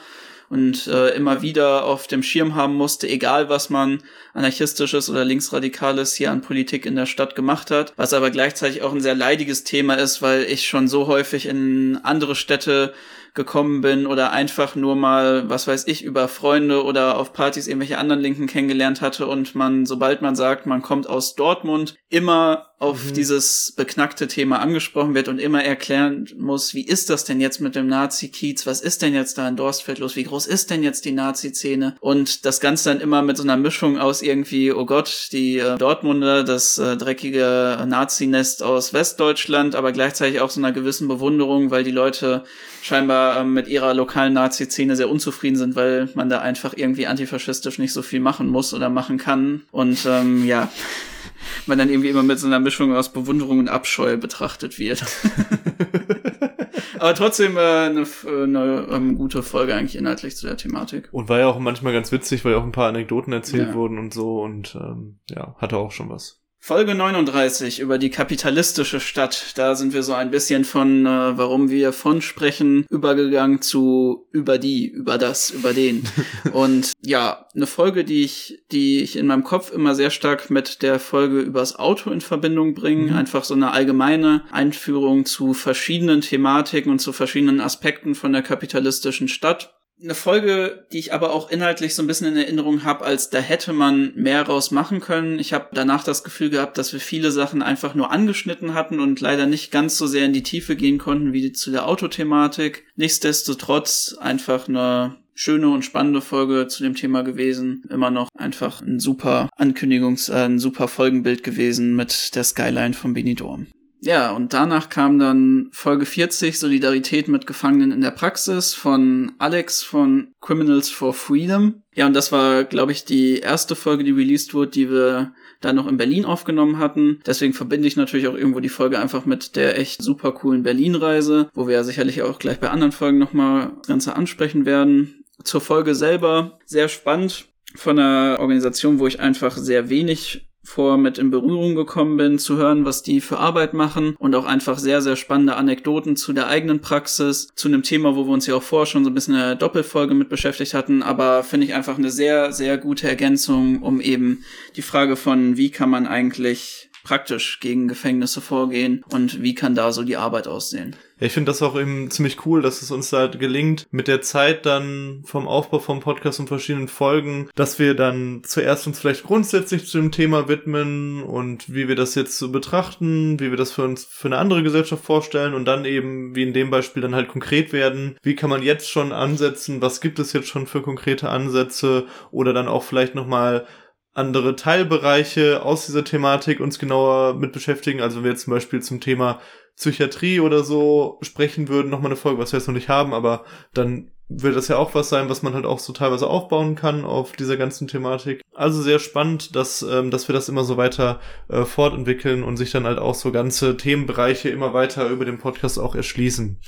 und äh, immer wieder auf dem Schirm haben musste, egal was man anarchistisches oder linksradikales hier an Politik in der Stadt gemacht hat, was aber gleichzeitig auch ein sehr leidiges Thema ist, weil ich schon so häufig in andere Städte gekommen bin oder einfach nur mal, was weiß ich, über Freunde oder auf Partys irgendwelche anderen Linken kennengelernt hatte und man, sobald man sagt, man kommt aus Dortmund, immer auf mhm. dieses beknackte Thema angesprochen wird und immer erklären muss, wie ist das denn jetzt mit dem Nazi-Kiez? Was ist denn jetzt da in Dorstfeld los? Wie groß ist denn jetzt die Nazi-Szene? Und das Ganze dann immer mit so einer Mischung aus irgendwie, oh Gott, die äh, Dortmunder, das äh, dreckige Nazi-Nest aus Westdeutschland, aber gleichzeitig auch so einer gewissen Bewunderung, weil die Leute scheinbar äh, mit ihrer lokalen Nazi-Szene sehr unzufrieden sind, weil man da einfach irgendwie antifaschistisch nicht so viel machen muss oder machen kann. Und ähm, ja man dann irgendwie immer mit so einer Mischung aus Bewunderung und Abscheu betrachtet wird. Aber trotzdem äh, eine, eine ähm, gute Folge eigentlich inhaltlich zu der Thematik. Und war ja auch manchmal ganz witzig, weil ja auch ein paar Anekdoten erzählt ja. wurden und so und ähm, ja, hatte auch schon was. Folge 39 über die kapitalistische Stadt. Da sind wir so ein bisschen von, äh, warum wir von sprechen, übergegangen zu über die, über das, über den. Und ja, eine Folge, die ich, die ich in meinem Kopf immer sehr stark mit der Folge übers Auto in Verbindung bringe. Mhm. Einfach so eine allgemeine Einführung zu verschiedenen Thematiken und zu verschiedenen Aspekten von der kapitalistischen Stadt eine Folge, die ich aber auch inhaltlich so ein bisschen in Erinnerung habe, als da hätte man mehr raus machen können. Ich habe danach das Gefühl gehabt, dass wir viele Sachen einfach nur angeschnitten hatten und leider nicht ganz so sehr in die Tiefe gehen konnten wie zu der Autothematik. Nichtsdestotrotz einfach eine schöne und spannende Folge zu dem Thema gewesen. Immer noch einfach ein super Ankündigungs-, äh, ein super Folgenbild gewesen mit der Skyline von Benidorm. Ja, und danach kam dann Folge 40, Solidarität mit Gefangenen in der Praxis von Alex von Criminals for Freedom. Ja, und das war, glaube ich, die erste Folge, die released wurde, die wir da noch in Berlin aufgenommen hatten. Deswegen verbinde ich natürlich auch irgendwo die Folge einfach mit der echt super coolen Berlin-Reise, wo wir ja sicherlich auch gleich bei anderen Folgen nochmal das Ganze ansprechen werden. Zur Folge selber sehr spannend von einer Organisation, wo ich einfach sehr wenig vor mit in Berührung gekommen bin, zu hören, was die für Arbeit machen und auch einfach sehr, sehr spannende Anekdoten zu der eigenen Praxis, zu einem Thema, wo wir uns ja auch vorher schon so ein bisschen eine Doppelfolge mit beschäftigt hatten, aber finde ich einfach eine sehr, sehr gute Ergänzung, um eben die Frage von, wie kann man eigentlich praktisch gegen Gefängnisse vorgehen und wie kann da so die Arbeit aussehen. Ja, ich finde das auch eben ziemlich cool, dass es uns da gelingt, mit der Zeit dann vom Aufbau vom Podcast und verschiedenen Folgen, dass wir dann zuerst uns vielleicht grundsätzlich zu dem Thema widmen und wie wir das jetzt so betrachten, wie wir das für uns für eine andere Gesellschaft vorstellen und dann eben, wie in dem Beispiel, dann halt konkret werden. Wie kann man jetzt schon ansetzen? Was gibt es jetzt schon für konkrete Ansätze? Oder dann auch vielleicht nochmal andere Teilbereiche aus dieser Thematik uns genauer mit beschäftigen. Also wenn wir jetzt zum Beispiel zum Thema Psychiatrie oder so sprechen würden, nochmal eine Folge, was wir jetzt noch nicht haben, aber dann wird das ja auch was sein, was man halt auch so teilweise aufbauen kann auf dieser ganzen Thematik. Also sehr spannend, dass, ähm, dass wir das immer so weiter äh, fortentwickeln und sich dann halt auch so ganze Themenbereiche immer weiter über den Podcast auch erschließen.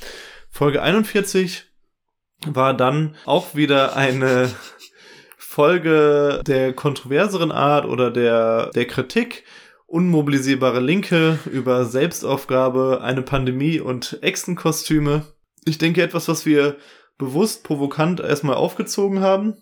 Folge 41 war dann auch wieder eine Folge der kontroverseren Art oder der, der Kritik. Unmobilisierbare Linke über Selbstaufgabe, eine Pandemie und Echsenkostüme. Ich denke etwas, was wir bewusst provokant erstmal aufgezogen haben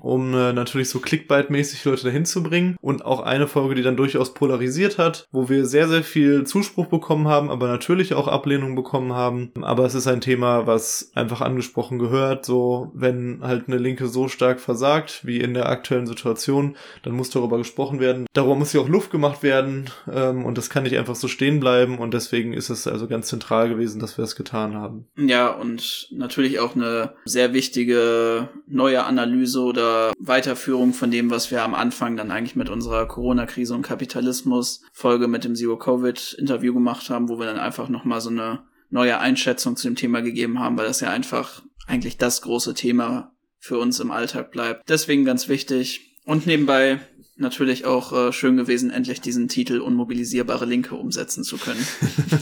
um äh, natürlich so Clickbait-mäßig Leute dahin zu bringen. Und auch eine Folge, die dann durchaus polarisiert hat, wo wir sehr, sehr viel Zuspruch bekommen haben, aber natürlich auch Ablehnung bekommen haben. Aber es ist ein Thema, was einfach angesprochen gehört. So, wenn halt eine Linke so stark versagt, wie in der aktuellen Situation, dann muss darüber gesprochen werden. Darüber muss ja auch Luft gemacht werden. Ähm, und das kann nicht einfach so stehen bleiben. Und deswegen ist es also ganz zentral gewesen, dass wir es getan haben. Ja, und natürlich auch eine sehr wichtige neue Analyse oder oder Weiterführung von dem, was wir am Anfang dann eigentlich mit unserer Corona-Krise und Kapitalismus-Folge mit dem Zero-Covid-Interview gemacht haben, wo wir dann einfach nochmal so eine neue Einschätzung zu dem Thema gegeben haben, weil das ja einfach eigentlich das große Thema für uns im Alltag bleibt. Deswegen ganz wichtig. Und nebenbei natürlich auch äh, schön gewesen, endlich diesen Titel Unmobilisierbare Linke umsetzen zu können.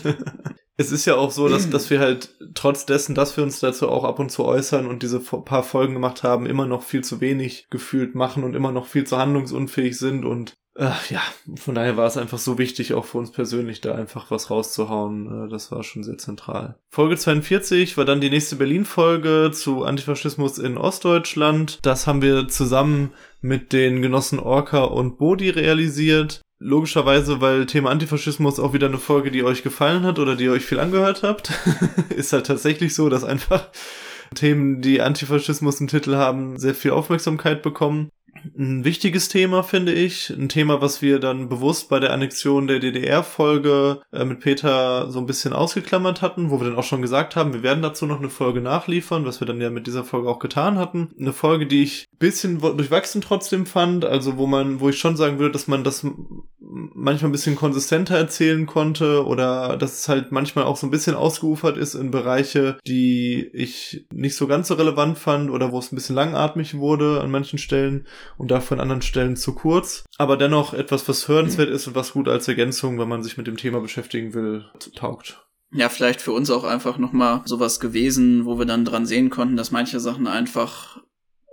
es ist ja auch so, dass, dass wir halt trotz dessen, dass wir uns dazu auch ab und zu äußern und diese paar Folgen gemacht haben, immer noch viel zu wenig gefühlt machen und immer noch viel zu handlungsunfähig sind und äh, ja, von daher war es einfach so wichtig, auch für uns persönlich da einfach was rauszuhauen. Äh, das war schon sehr zentral. Folge 42 war dann die nächste Berlin-Folge zu Antifaschismus in Ostdeutschland. Das haben wir zusammen mit den Genossen Orca und Bodi realisiert. Logischerweise, weil Thema Antifaschismus auch wieder eine Folge, die euch gefallen hat oder die euch viel angehört habt. ist halt tatsächlich so, dass einfach Themen, die Antifaschismus im Titel haben, sehr viel Aufmerksamkeit bekommen ein wichtiges Thema, finde ich. Ein Thema, was wir dann bewusst bei der Annexion der DDR-Folge äh, mit Peter so ein bisschen ausgeklammert hatten, wo wir dann auch schon gesagt haben, wir werden dazu noch eine Folge nachliefern, was wir dann ja mit dieser Folge auch getan hatten. Eine Folge, die ich bisschen durchwachsen trotzdem fand, also wo man, wo ich schon sagen würde, dass man das manchmal ein bisschen konsistenter erzählen konnte oder dass es halt manchmal auch so ein bisschen ausgeufert ist in Bereiche, die ich nicht so ganz so relevant fand oder wo es ein bisschen langatmig wurde an manchen Stellen und dafür an anderen Stellen zu kurz. Aber dennoch etwas, was hörenswert ist und was gut als Ergänzung, wenn man sich mit dem Thema beschäftigen will, taugt. Ja, vielleicht für uns auch einfach nochmal sowas gewesen, wo wir dann dran sehen konnten, dass manche Sachen einfach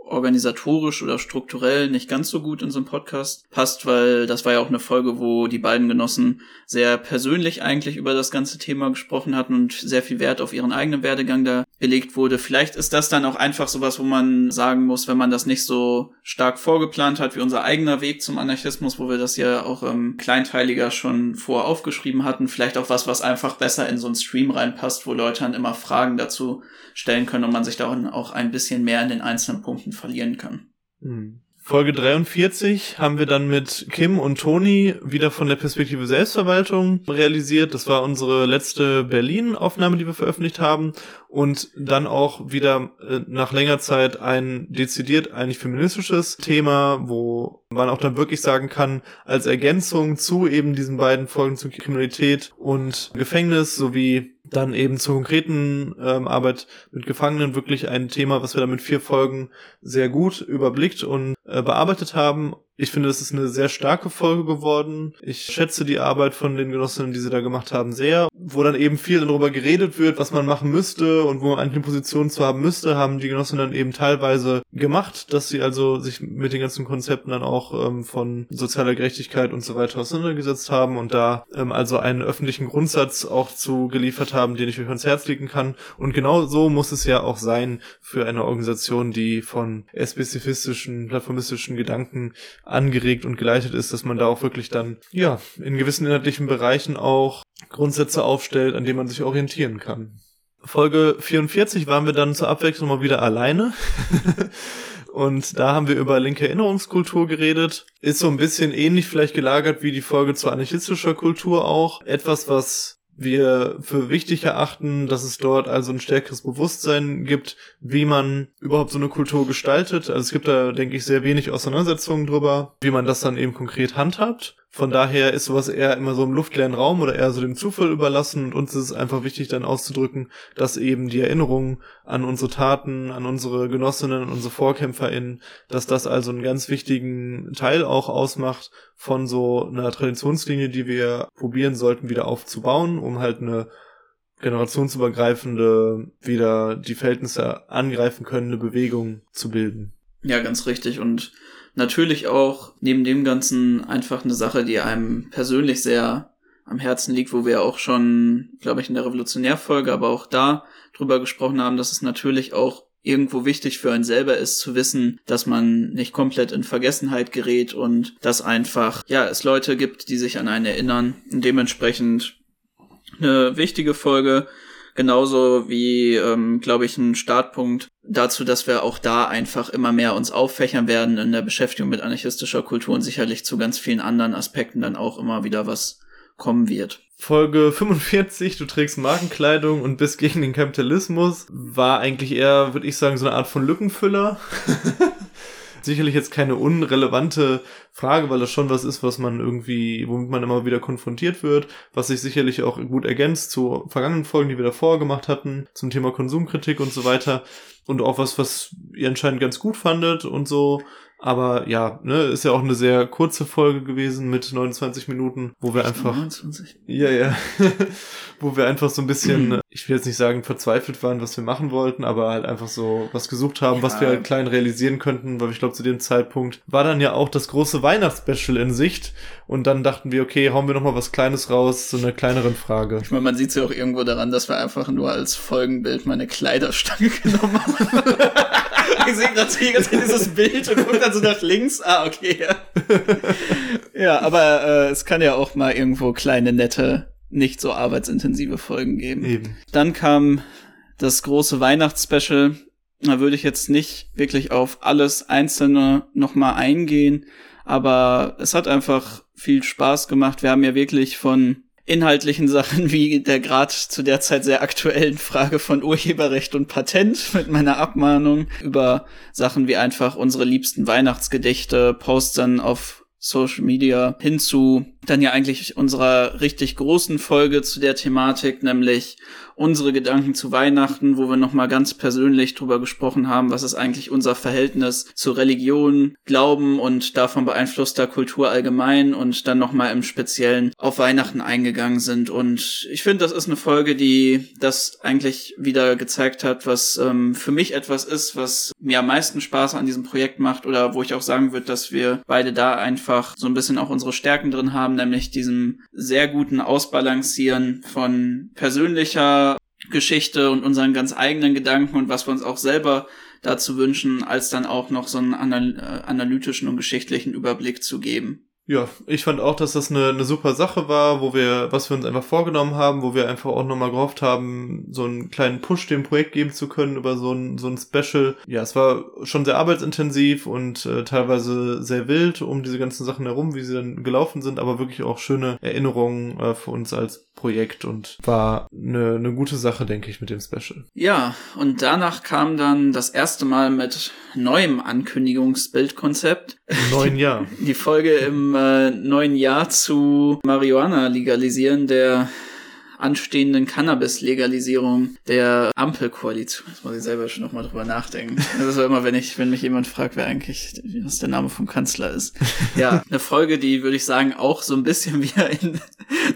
organisatorisch oder strukturell nicht ganz so gut in so einem Podcast passt, weil das war ja auch eine Folge, wo die beiden Genossen sehr persönlich eigentlich über das ganze Thema gesprochen hatten und sehr viel Wert auf ihren eigenen Werdegang da gelegt wurde. Vielleicht ist das dann auch einfach sowas, wo man sagen muss, wenn man das nicht so stark vorgeplant hat wie unser eigener Weg zum Anarchismus, wo wir das ja auch ähm, kleinteiliger schon vor aufgeschrieben hatten, vielleicht auch was, was einfach besser in so einen Stream reinpasst, wo Leute dann immer Fragen dazu stellen können und man sich da auch ein bisschen mehr in den einzelnen Punkten verlieren kann. Mhm. Folge 43 haben wir dann mit Kim und Toni wieder von der Perspektive Selbstverwaltung realisiert. Das war unsere letzte Berlin-Aufnahme, die wir veröffentlicht haben. Und dann auch wieder äh, nach längerer Zeit ein dezidiert eigentlich feministisches Thema, wo man auch dann wirklich sagen kann, als Ergänzung zu eben diesen beiden Folgen zu Kriminalität und Gefängnis sowie dann eben zur konkreten ähm, Arbeit mit Gefangenen wirklich ein Thema, was wir dann mit vier Folgen sehr gut überblickt und äh, bearbeitet haben. Ich finde, das ist eine sehr starke Folge geworden. Ich schätze die Arbeit von den Genossinnen, die sie da gemacht haben, sehr. wo dann eben viel darüber geredet wird, was man machen müsste und wo man eine Position zu haben müsste, haben die Genossen dann eben teilweise gemacht, dass sie also sich mit den ganzen Konzepten dann auch ähm, von sozialer Gerechtigkeit und so weiter auseinandergesetzt haben und da ähm, also einen öffentlichen Grundsatz auch zu geliefert haben, den ich euch ans Herz legen kann. Und genau so muss es ja auch sein für eine Organisation, die von spezifistischen, plattformistischen Gedanken angeregt und geleitet ist, dass man da auch wirklich dann, ja, in gewissen inhaltlichen Bereichen auch Grundsätze aufstellt, an denen man sich orientieren kann. Folge 44 waren wir dann zur Abwechslung mal wieder alleine. Und da haben wir über linke Erinnerungskultur geredet. Ist so ein bisschen ähnlich vielleicht gelagert wie die Folge zu anarchistischer Kultur auch. Etwas, was wir für wichtig erachten, dass es dort also ein stärkeres Bewusstsein gibt, wie man überhaupt so eine Kultur gestaltet. Also es gibt da, denke ich, sehr wenig Auseinandersetzungen drüber, wie man das dann eben konkret handhabt. Von daher ist sowas eher immer so im luftleeren Raum oder eher so dem Zufall überlassen und uns ist es einfach wichtig dann auszudrücken, dass eben die Erinnerung an unsere Taten, an unsere Genossinnen, an unsere VorkämpferInnen, dass das also einen ganz wichtigen Teil auch ausmacht von so einer Traditionslinie, die wir probieren sollten wieder aufzubauen, um halt eine generationsübergreifende, wieder die Verhältnisse angreifen könnende Bewegung zu bilden. Ja, ganz richtig und natürlich auch neben dem Ganzen einfach eine Sache, die einem persönlich sehr am Herzen liegt, wo wir auch schon, glaube ich, in der Revolutionärfolge, aber auch da drüber gesprochen haben, dass es natürlich auch irgendwo wichtig für einen selber ist zu wissen, dass man nicht komplett in Vergessenheit gerät und dass einfach, ja, es Leute gibt, die sich an einen erinnern. Und dementsprechend eine wichtige Folge, genauso wie, ähm, glaube ich, ein Startpunkt dazu, dass wir auch da einfach immer mehr uns auffächern werden in der Beschäftigung mit anarchistischer Kultur und sicherlich zu ganz vielen anderen Aspekten dann auch immer wieder was kommen wird. Folge 45, du trägst Markenkleidung und bist gegen den Kapitalismus, war eigentlich eher, würde ich sagen, so eine Art von Lückenfüller. Sicherlich jetzt keine unrelevante Frage, weil das schon was ist, was man irgendwie, womit man immer wieder konfrontiert wird, was sich sicherlich auch gut ergänzt zu vergangenen Folgen, die wir davor gemacht hatten, zum Thema Konsumkritik und so weiter. Und auch was, was ihr anscheinend ganz gut fandet und so. Aber ja, ne, ist ja auch eine sehr kurze Folge gewesen mit 29 Minuten, wo wir einfach. 29? Ja, ja. wo wir einfach so ein bisschen, ich will jetzt nicht sagen, verzweifelt waren, was wir machen wollten, aber halt einfach so was gesucht haben, ja. was wir halt klein realisieren könnten, weil ich glaube, zu dem Zeitpunkt war dann ja auch das große Weihnachtsspecial in Sicht. Und dann dachten wir, okay, hauen wir nochmal was Kleines raus, so eine kleineren Frage. Ich meine, man sieht es ja auch irgendwo daran, dass wir einfach nur als Folgenbild meine Kleiderstange genommen haben. ich sehe gerade ganze Zeit dieses Bild und gucke dann so nach links. Ah, okay. Ja, ja aber äh, es kann ja auch mal irgendwo kleine, nette, nicht so arbeitsintensive Folgen geben. Eben. Dann kam das große Weihnachtsspecial. Da würde ich jetzt nicht wirklich auf alles Einzelne nochmal eingehen, aber es hat einfach viel Spaß gemacht. Wir haben ja wirklich von inhaltlichen Sachen wie der Grad zu der Zeit sehr aktuellen Frage von Urheberrecht und Patent mit meiner Abmahnung über Sachen wie einfach unsere liebsten Weihnachtsgedichte, Postern auf Social Media hinzu dann ja eigentlich unserer richtig großen Folge zu der Thematik, nämlich unsere Gedanken zu Weihnachten, wo wir nochmal ganz persönlich drüber gesprochen haben, was ist eigentlich unser Verhältnis zu Religion, Glauben und davon beeinflusster Kultur allgemein und dann nochmal im Speziellen auf Weihnachten eingegangen sind. Und ich finde, das ist eine Folge, die das eigentlich wieder gezeigt hat, was ähm, für mich etwas ist, was mir am meisten Spaß an diesem Projekt macht oder wo ich auch sagen würde, dass wir beide da einfach so ein bisschen auch unsere Stärken drin haben, nämlich diesem sehr guten Ausbalancieren von persönlicher Geschichte und unseren ganz eigenen Gedanken und was wir uns auch selber dazu wünschen, als dann auch noch so einen äh, analytischen und geschichtlichen Überblick zu geben. Ja, ich fand auch, dass das eine, eine super Sache war, wo wir, was wir uns einfach vorgenommen haben, wo wir einfach auch nochmal gehofft haben, so einen kleinen Push dem Projekt geben zu können über so ein, so ein Special. Ja, es war schon sehr arbeitsintensiv und äh, teilweise sehr wild um diese ganzen Sachen herum, wie sie dann gelaufen sind, aber wirklich auch schöne Erinnerungen äh, für uns als Projekt und war eine, eine gute Sache, denke ich, mit dem Special. Ja, und danach kam dann das erste Mal mit neuem Ankündigungsbildkonzept. Im neuen Jahr. Die Folge im äh, neuen Jahr zu Marihuana legalisieren, der anstehenden Cannabis-Legalisierung der Ampelkoalition. Das muss ich selber schon nochmal drüber nachdenken. Das ist immer, wenn ich, wenn mich jemand fragt, wer eigentlich, was der Name vom Kanzler ist. Ja, eine Folge, die würde ich sagen auch so ein bisschen wieder in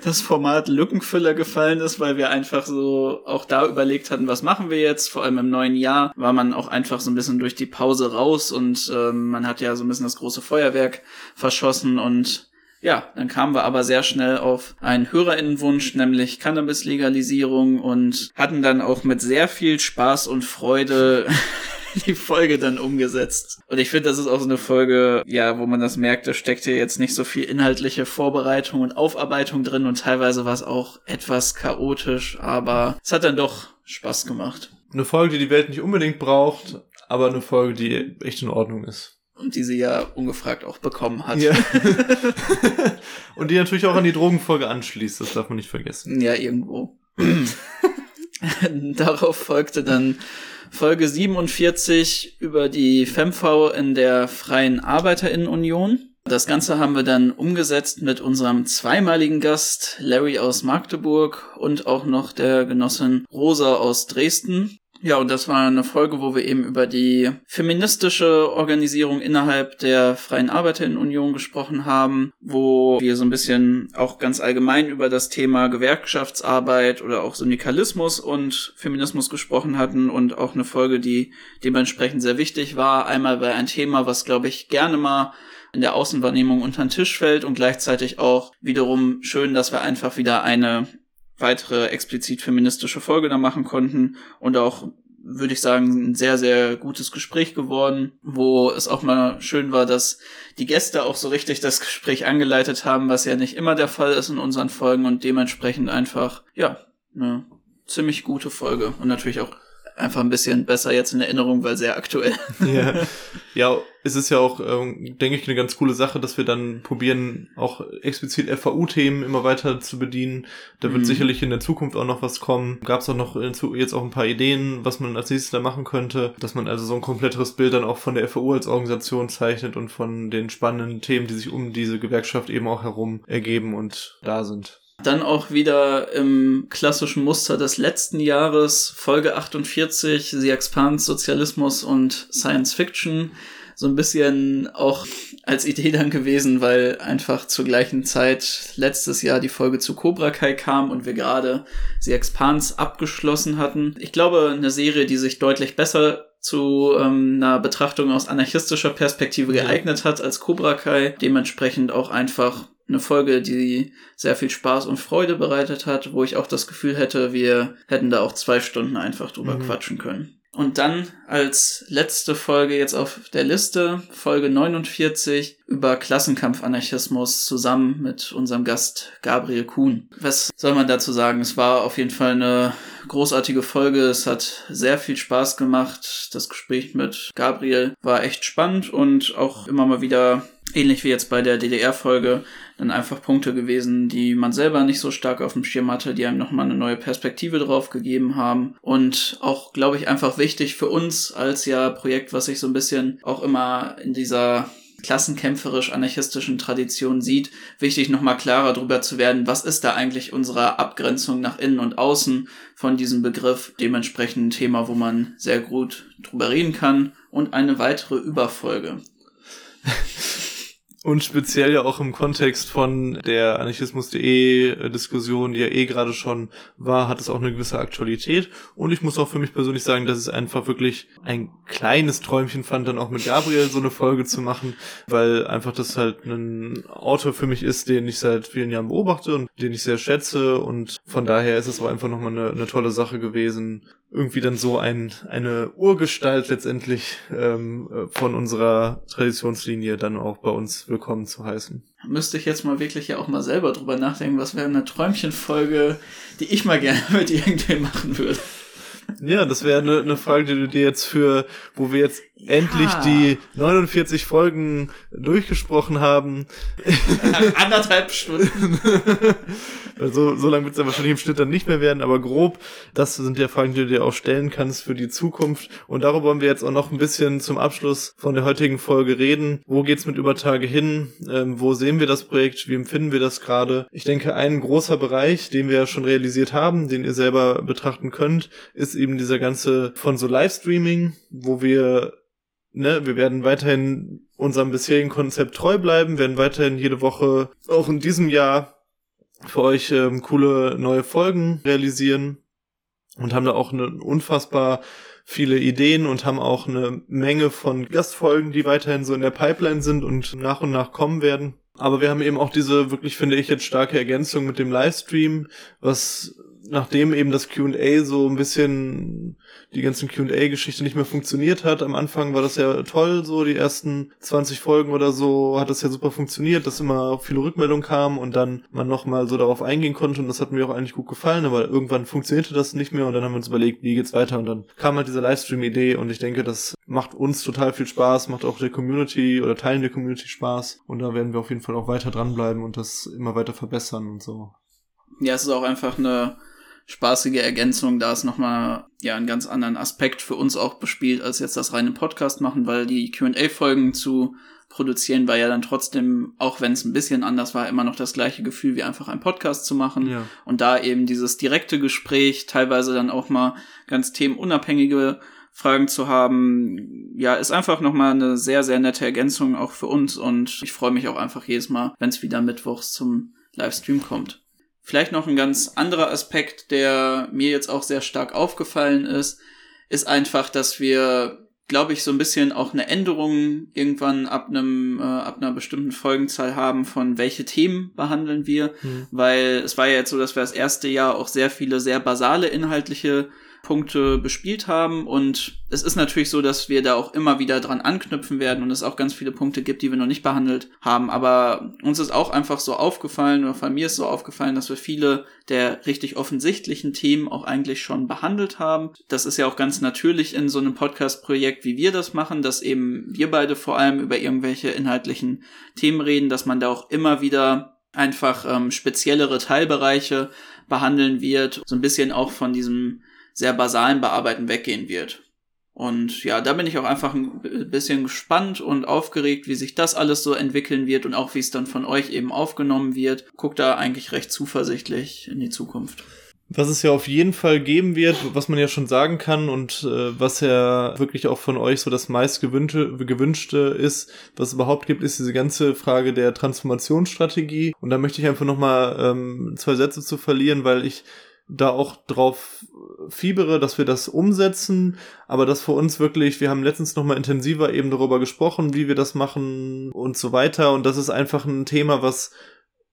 das Format Lückenfüller gefallen ist, weil wir einfach so auch da überlegt hatten, was machen wir jetzt? Vor allem im neuen Jahr war man auch einfach so ein bisschen durch die Pause raus und ähm, man hat ja so ein bisschen das große Feuerwerk verschossen und ja, dann kamen wir aber sehr schnell auf einen Hörerinnenwunsch, nämlich Cannabis-Legalisierung und hatten dann auch mit sehr viel Spaß und Freude die Folge dann umgesetzt. Und ich finde, das ist auch so eine Folge, ja, wo man das merkt, da steckt hier jetzt nicht so viel inhaltliche Vorbereitung und Aufarbeitung drin und teilweise war es auch etwas chaotisch, aber es hat dann doch Spaß gemacht. Eine Folge, die die Welt nicht unbedingt braucht, aber eine Folge, die echt in Ordnung ist. Und die sie ja ungefragt auch bekommen hat. Ja. und die natürlich auch an die Drogenfolge anschließt, das darf man nicht vergessen. Ja, irgendwo. Darauf folgte dann Folge 47 über die FemV in der Freien Arbeiterinnenunion. Das Ganze haben wir dann umgesetzt mit unserem zweimaligen Gast Larry aus Magdeburg und auch noch der Genossin Rosa aus Dresden. Ja, und das war eine Folge, wo wir eben über die feministische Organisierung innerhalb der Freien Arbeiterinnenunion gesprochen haben, wo wir so ein bisschen auch ganz allgemein über das Thema Gewerkschaftsarbeit oder auch Syndikalismus und Feminismus gesprochen hatten und auch eine Folge, die dementsprechend sehr wichtig war. Einmal bei ein Thema, was glaube ich gerne mal in der Außenwahrnehmung unter den Tisch fällt und gleichzeitig auch wiederum schön, dass wir einfach wieder eine weitere explizit feministische Folge da machen konnten. Und auch würde ich sagen, ein sehr, sehr gutes Gespräch geworden, wo es auch mal schön war, dass die Gäste auch so richtig das Gespräch angeleitet haben, was ja nicht immer der Fall ist in unseren Folgen und dementsprechend einfach, ja, eine ziemlich gute Folge und natürlich auch einfach ein bisschen besser jetzt in Erinnerung, weil sehr aktuell. Ja, ja es ist ja auch, ähm, denke ich, eine ganz coole Sache, dass wir dann probieren, auch explizit FAU-Themen immer weiter zu bedienen. Da wird mhm. sicherlich in der Zukunft auch noch was kommen. Gab es auch noch jetzt auch ein paar Ideen, was man als nächstes da machen könnte, dass man also so ein kompletteres Bild dann auch von der FAU als Organisation zeichnet und von den spannenden Themen, die sich um diese Gewerkschaft eben auch herum ergeben und da sind. Dann auch wieder im klassischen Muster des letzten Jahres, Folge 48, The Expans Sozialismus und Science Fiction. So ein bisschen auch als Idee dann gewesen, weil einfach zur gleichen Zeit letztes Jahr die Folge zu Cobra Kai kam und wir gerade The Expans abgeschlossen hatten. Ich glaube, eine Serie, die sich deutlich besser zu ähm, einer Betrachtung aus anarchistischer Perspektive geeignet hat als Cobra Kai. Dementsprechend auch einfach eine Folge, die sehr viel Spaß und Freude bereitet hat, wo ich auch das Gefühl hätte, wir hätten da auch zwei Stunden einfach drüber mhm. quatschen können. Und dann als letzte Folge jetzt auf der Liste, Folge 49 über Klassenkampfanarchismus zusammen mit unserem Gast Gabriel Kuhn. Was soll man dazu sagen? Es war auf jeden Fall eine großartige Folge. Es hat sehr viel Spaß gemacht. Das Gespräch mit Gabriel war echt spannend und auch immer mal wieder ähnlich wie jetzt bei der DDR-Folge dann einfach Punkte gewesen, die man selber nicht so stark auf dem Schirm hatte, die einem nochmal eine neue Perspektive drauf gegeben haben. Und auch, glaube ich, einfach wichtig für uns als ja Projekt, was sich so ein bisschen auch immer in dieser klassenkämpferisch-anarchistischen Tradition sieht, wichtig nochmal klarer darüber zu werden, was ist da eigentlich unsere Abgrenzung nach innen und außen von diesem Begriff. Dementsprechend ein Thema, wo man sehr gut drüber reden kann. Und eine weitere Überfolge. Und speziell ja auch im Kontext von der Anarchismus.de Diskussion, die ja eh gerade schon war, hat es auch eine gewisse Aktualität. Und ich muss auch für mich persönlich sagen, dass es einfach wirklich ein kleines Träumchen fand, dann auch mit Gabriel so eine Folge zu machen, weil einfach das halt ein Autor für mich ist, den ich seit vielen Jahren beobachte und den ich sehr schätze. Und von daher ist es auch einfach nochmal eine, eine tolle Sache gewesen, irgendwie dann so ein, eine Urgestalt letztendlich ähm, von unserer Traditionslinie dann auch bei uns willkommen zu heißen. Müsste ich jetzt mal wirklich ja auch mal selber drüber nachdenken, was wäre eine Träumchenfolge, die ich mal gerne mit irgendwem machen würde. Ja, das wäre eine, eine Frage, die du dir jetzt für, wo wir jetzt ja. endlich die 49 Folgen durchgesprochen haben. Anderthalb Stunden. so, so lange wird es dann wahrscheinlich im Schnitt dann nicht mehr werden, aber grob, das sind ja Fragen, die du dir auch stellen kannst für die Zukunft. Und darüber wollen wir jetzt auch noch ein bisschen zum Abschluss von der heutigen Folge reden. Wo geht's mit Übertage hin? Ähm, wo sehen wir das Projekt? Wie empfinden wir das gerade? Ich denke, ein großer Bereich, den wir ja schon realisiert haben, den ihr selber betrachten könnt, ist eben dieser ganze von so Livestreaming, wo wir ne, wir werden weiterhin unserem bisherigen Konzept treu bleiben, werden weiterhin jede Woche, auch in diesem Jahr, für euch ähm, coole neue Folgen realisieren und haben da auch eine unfassbar viele Ideen und haben auch eine Menge von Gastfolgen, die weiterhin so in der Pipeline sind und nach und nach kommen werden. Aber wir haben eben auch diese wirklich, finde ich, jetzt starke Ergänzung mit dem Livestream, was nachdem eben das Q&A so ein bisschen die ganzen Q&A-Geschichte nicht mehr funktioniert hat. Am Anfang war das ja toll, so die ersten 20 Folgen oder so hat das ja super funktioniert, dass immer viele Rückmeldungen kamen und dann man nochmal so darauf eingehen konnte. Und das hat mir auch eigentlich gut gefallen, aber irgendwann funktionierte das nicht mehr. Und dann haben wir uns überlegt, wie geht's weiter. Und dann kam halt diese Livestream-Idee. Und ich denke, das macht uns total viel Spaß, macht auch der Community oder Teilen der Community Spaß. Und da werden wir auf jeden Fall auch weiter dranbleiben und das immer weiter verbessern und so. Ja, es ist auch einfach eine spaßige Ergänzung, da es nochmal ja einen ganz anderen Aspekt für uns auch bespielt, als jetzt das reine Podcast machen, weil die QA-Folgen zu produzieren war ja dann trotzdem, auch wenn es ein bisschen anders war, immer noch das gleiche Gefühl, wie einfach einen Podcast zu machen. Ja. Und da eben dieses direkte Gespräch, teilweise dann auch mal ganz themenunabhängige Fragen zu haben, ja, ist einfach nochmal eine sehr, sehr nette Ergänzung auch für uns und ich freue mich auch einfach jedes Mal, wenn es wieder mittwochs zum Livestream kommt. Vielleicht noch ein ganz anderer Aspekt, der mir jetzt auch sehr stark aufgefallen ist, ist einfach, dass wir, glaube ich, so ein bisschen auch eine Änderung irgendwann ab einem, äh, ab einer bestimmten Folgenzahl haben von welche Themen behandeln wir, mhm. weil es war ja jetzt so, dass wir das erste Jahr auch sehr viele sehr basale inhaltliche Punkte bespielt haben. Und es ist natürlich so, dass wir da auch immer wieder dran anknüpfen werden und es auch ganz viele Punkte gibt, die wir noch nicht behandelt haben. Aber uns ist auch einfach so aufgefallen, oder von mir ist so aufgefallen, dass wir viele der richtig offensichtlichen Themen auch eigentlich schon behandelt haben. Das ist ja auch ganz natürlich in so einem Podcast-Projekt, wie wir das machen, dass eben wir beide vor allem über irgendwelche inhaltlichen Themen reden, dass man da auch immer wieder einfach ähm, speziellere Teilbereiche behandeln wird, so ein bisschen auch von diesem sehr basalen Bearbeiten weggehen wird. Und ja, da bin ich auch einfach ein bisschen gespannt und aufgeregt, wie sich das alles so entwickeln wird und auch wie es dann von euch eben aufgenommen wird. Guck da eigentlich recht zuversichtlich in die Zukunft. Was es ja auf jeden Fall geben wird, was man ja schon sagen kann und äh, was ja wirklich auch von euch so das meist gewünschte, gewünschte ist, was es überhaupt gibt, ist diese ganze Frage der Transformationsstrategie. Und da möchte ich einfach nochmal ähm, zwei Sätze zu verlieren, weil ich da auch drauf fiebere, dass wir das umsetzen, aber das für uns wirklich, wir haben letztens noch mal intensiver eben darüber gesprochen, wie wir das machen und so weiter. Und das ist einfach ein Thema, was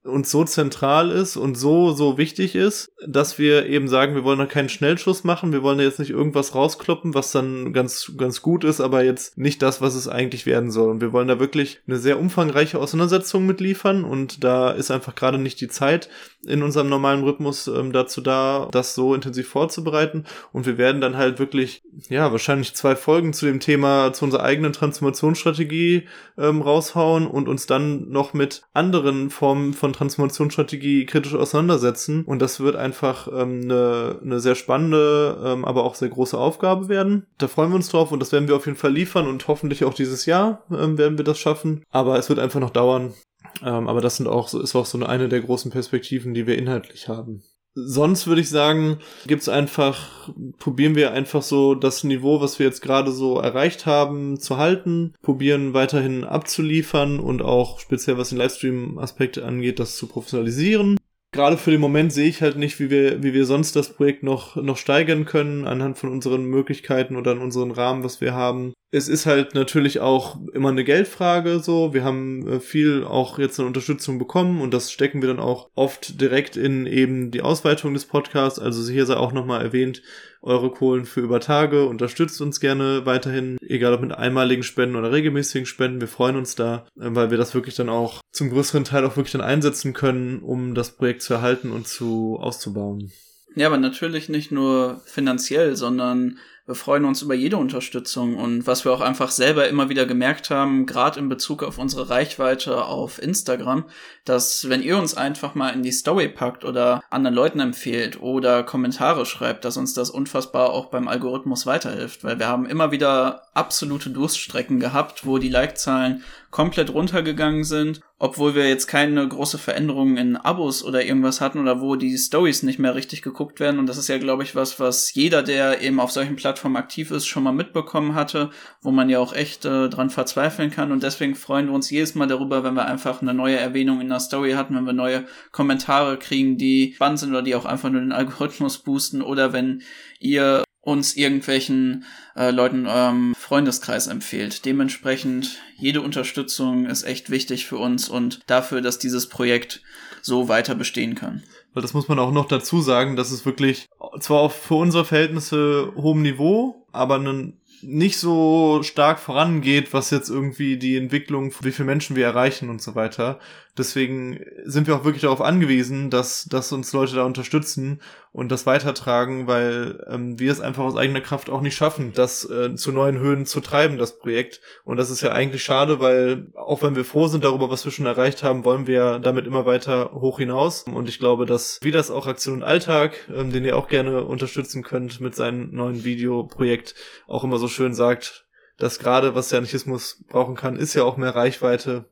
uns so zentral ist und so, so wichtig ist, dass wir eben sagen, wir wollen da keinen Schnellschuss machen, wir wollen da jetzt nicht irgendwas rauskloppen, was dann ganz, ganz gut ist, aber jetzt nicht das, was es eigentlich werden soll. Und wir wollen da wirklich eine sehr umfangreiche Auseinandersetzung mitliefern und da ist einfach gerade nicht die Zeit in unserem normalen Rhythmus ähm, dazu da, das so intensiv vorzubereiten. Und wir werden dann halt wirklich, ja, wahrscheinlich zwei Folgen zu dem Thema, zu unserer eigenen Transformationsstrategie ähm, raushauen und uns dann noch mit anderen Formen von Transformationsstrategie kritisch auseinandersetzen. Und das wird einfach ähm, eine, eine sehr spannende, ähm, aber auch sehr große Aufgabe werden. Da freuen wir uns drauf und das werden wir auf jeden Fall liefern und hoffentlich auch dieses Jahr ähm, werden wir das schaffen. Aber es wird einfach noch dauern. Ähm, aber das sind auch, ist auch so eine der großen Perspektiven, die wir inhaltlich haben sonst würde ich sagen, gibt's einfach, probieren wir einfach so das Niveau, was wir jetzt gerade so erreicht haben, zu halten, probieren weiterhin abzuliefern und auch speziell was den Livestream-Aspekt angeht, das zu professionalisieren. Gerade für den Moment sehe ich halt nicht, wie wir, wie wir sonst das Projekt noch, noch steigern können, anhand von unseren Möglichkeiten oder an unseren Rahmen, was wir haben es ist halt natürlich auch immer eine Geldfrage so. Wir haben äh, viel auch jetzt eine Unterstützung bekommen und das stecken wir dann auch oft direkt in eben die Ausweitung des Podcasts. Also hier sei auch nochmal erwähnt, eure Kohlen für über Tage unterstützt uns gerne weiterhin, egal ob mit einmaligen Spenden oder regelmäßigen Spenden. Wir freuen uns da, äh, weil wir das wirklich dann auch zum größeren Teil auch wirklich dann einsetzen können, um das Projekt zu erhalten und zu auszubauen. Ja, aber natürlich nicht nur finanziell, sondern wir freuen uns über jede Unterstützung und was wir auch einfach selber immer wieder gemerkt haben, gerade in Bezug auf unsere Reichweite auf Instagram, dass wenn ihr uns einfach mal in die Story packt oder anderen Leuten empfehlt oder Kommentare schreibt, dass uns das unfassbar auch beim Algorithmus weiterhilft, weil wir haben immer wieder absolute Durststrecken gehabt, wo die Like-Zahlen komplett runtergegangen sind, obwohl wir jetzt keine große Veränderung in Abos oder irgendwas hatten oder wo die Stories nicht mehr richtig geguckt werden und das ist ja glaube ich was, was jeder, der eben auf solchen Plattformen Plattform aktiv ist, schon mal mitbekommen hatte, wo man ja auch echt äh, dran verzweifeln kann. Und deswegen freuen wir uns jedes Mal darüber, wenn wir einfach eine neue Erwähnung in der Story hatten, wenn wir neue Kommentare kriegen, die spannend sind oder die auch einfach nur den Algorithmus boosten oder wenn ihr uns irgendwelchen äh, Leuten ähm, Freundeskreis empfehlt. Dementsprechend jede Unterstützung ist echt wichtig für uns und dafür, dass dieses Projekt so weiter bestehen kann. Weil das muss man auch noch dazu sagen, dass es wirklich zwar auf für unsere Verhältnisse hohem Niveau, aber einen nicht so stark vorangeht, was jetzt irgendwie die Entwicklung, wie viele Menschen wir erreichen und so weiter. Deswegen sind wir auch wirklich darauf angewiesen, dass, dass uns Leute da unterstützen und das weitertragen, weil ähm, wir es einfach aus eigener Kraft auch nicht schaffen, das äh, zu neuen Höhen zu treiben, das Projekt. Und das ist ja eigentlich schade, weil auch wenn wir froh sind darüber, was wir schon erreicht haben, wollen wir damit immer weiter hoch hinaus. Und ich glaube, dass wie das auch Aktion Alltag, ähm, den ihr auch gerne unterstützen könnt mit seinem neuen Videoprojekt, auch immer so schön sagt, dass gerade was der Anarchismus brauchen kann, ist ja auch mehr Reichweite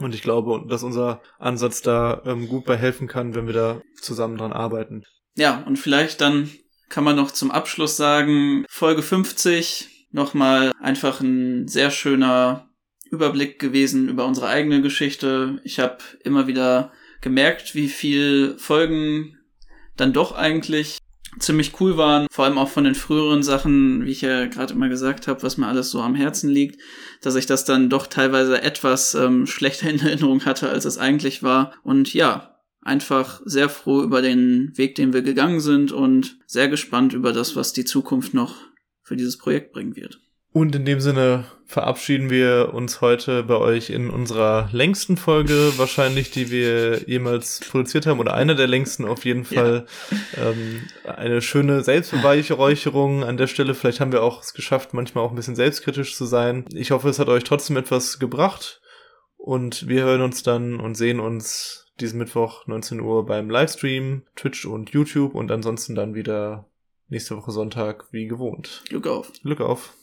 und ich glaube, dass unser Ansatz da ähm, gut bei helfen kann, wenn wir da zusammen dran arbeiten. Ja, und vielleicht dann kann man noch zum Abschluss sagen, Folge 50 nochmal einfach ein sehr schöner Überblick gewesen über unsere eigene Geschichte. Ich habe immer wieder gemerkt, wie viel Folgen dann doch eigentlich ziemlich cool waren, vor allem auch von den früheren Sachen, wie ich ja gerade immer gesagt habe, was mir alles so am Herzen liegt, dass ich das dann doch teilweise etwas ähm, schlechter in Erinnerung hatte, als es eigentlich war. Und ja, einfach sehr froh über den Weg, den wir gegangen sind und sehr gespannt über das, was die Zukunft noch für dieses Projekt bringen wird. Und in dem Sinne verabschieden wir uns heute bei euch in unserer längsten Folge, wahrscheinlich, die wir jemals produziert haben, oder einer der längsten auf jeden Fall. Ja. Ähm, eine schöne Selbstbeweihräucherung an der Stelle. Vielleicht haben wir auch es geschafft, manchmal auch ein bisschen selbstkritisch zu sein. Ich hoffe, es hat euch trotzdem etwas gebracht. Und wir hören uns dann und sehen uns diesen Mittwoch 19 Uhr beim Livestream, Twitch und YouTube und ansonsten dann wieder nächste Woche Sonntag wie gewohnt. Glück auf. Glück auf.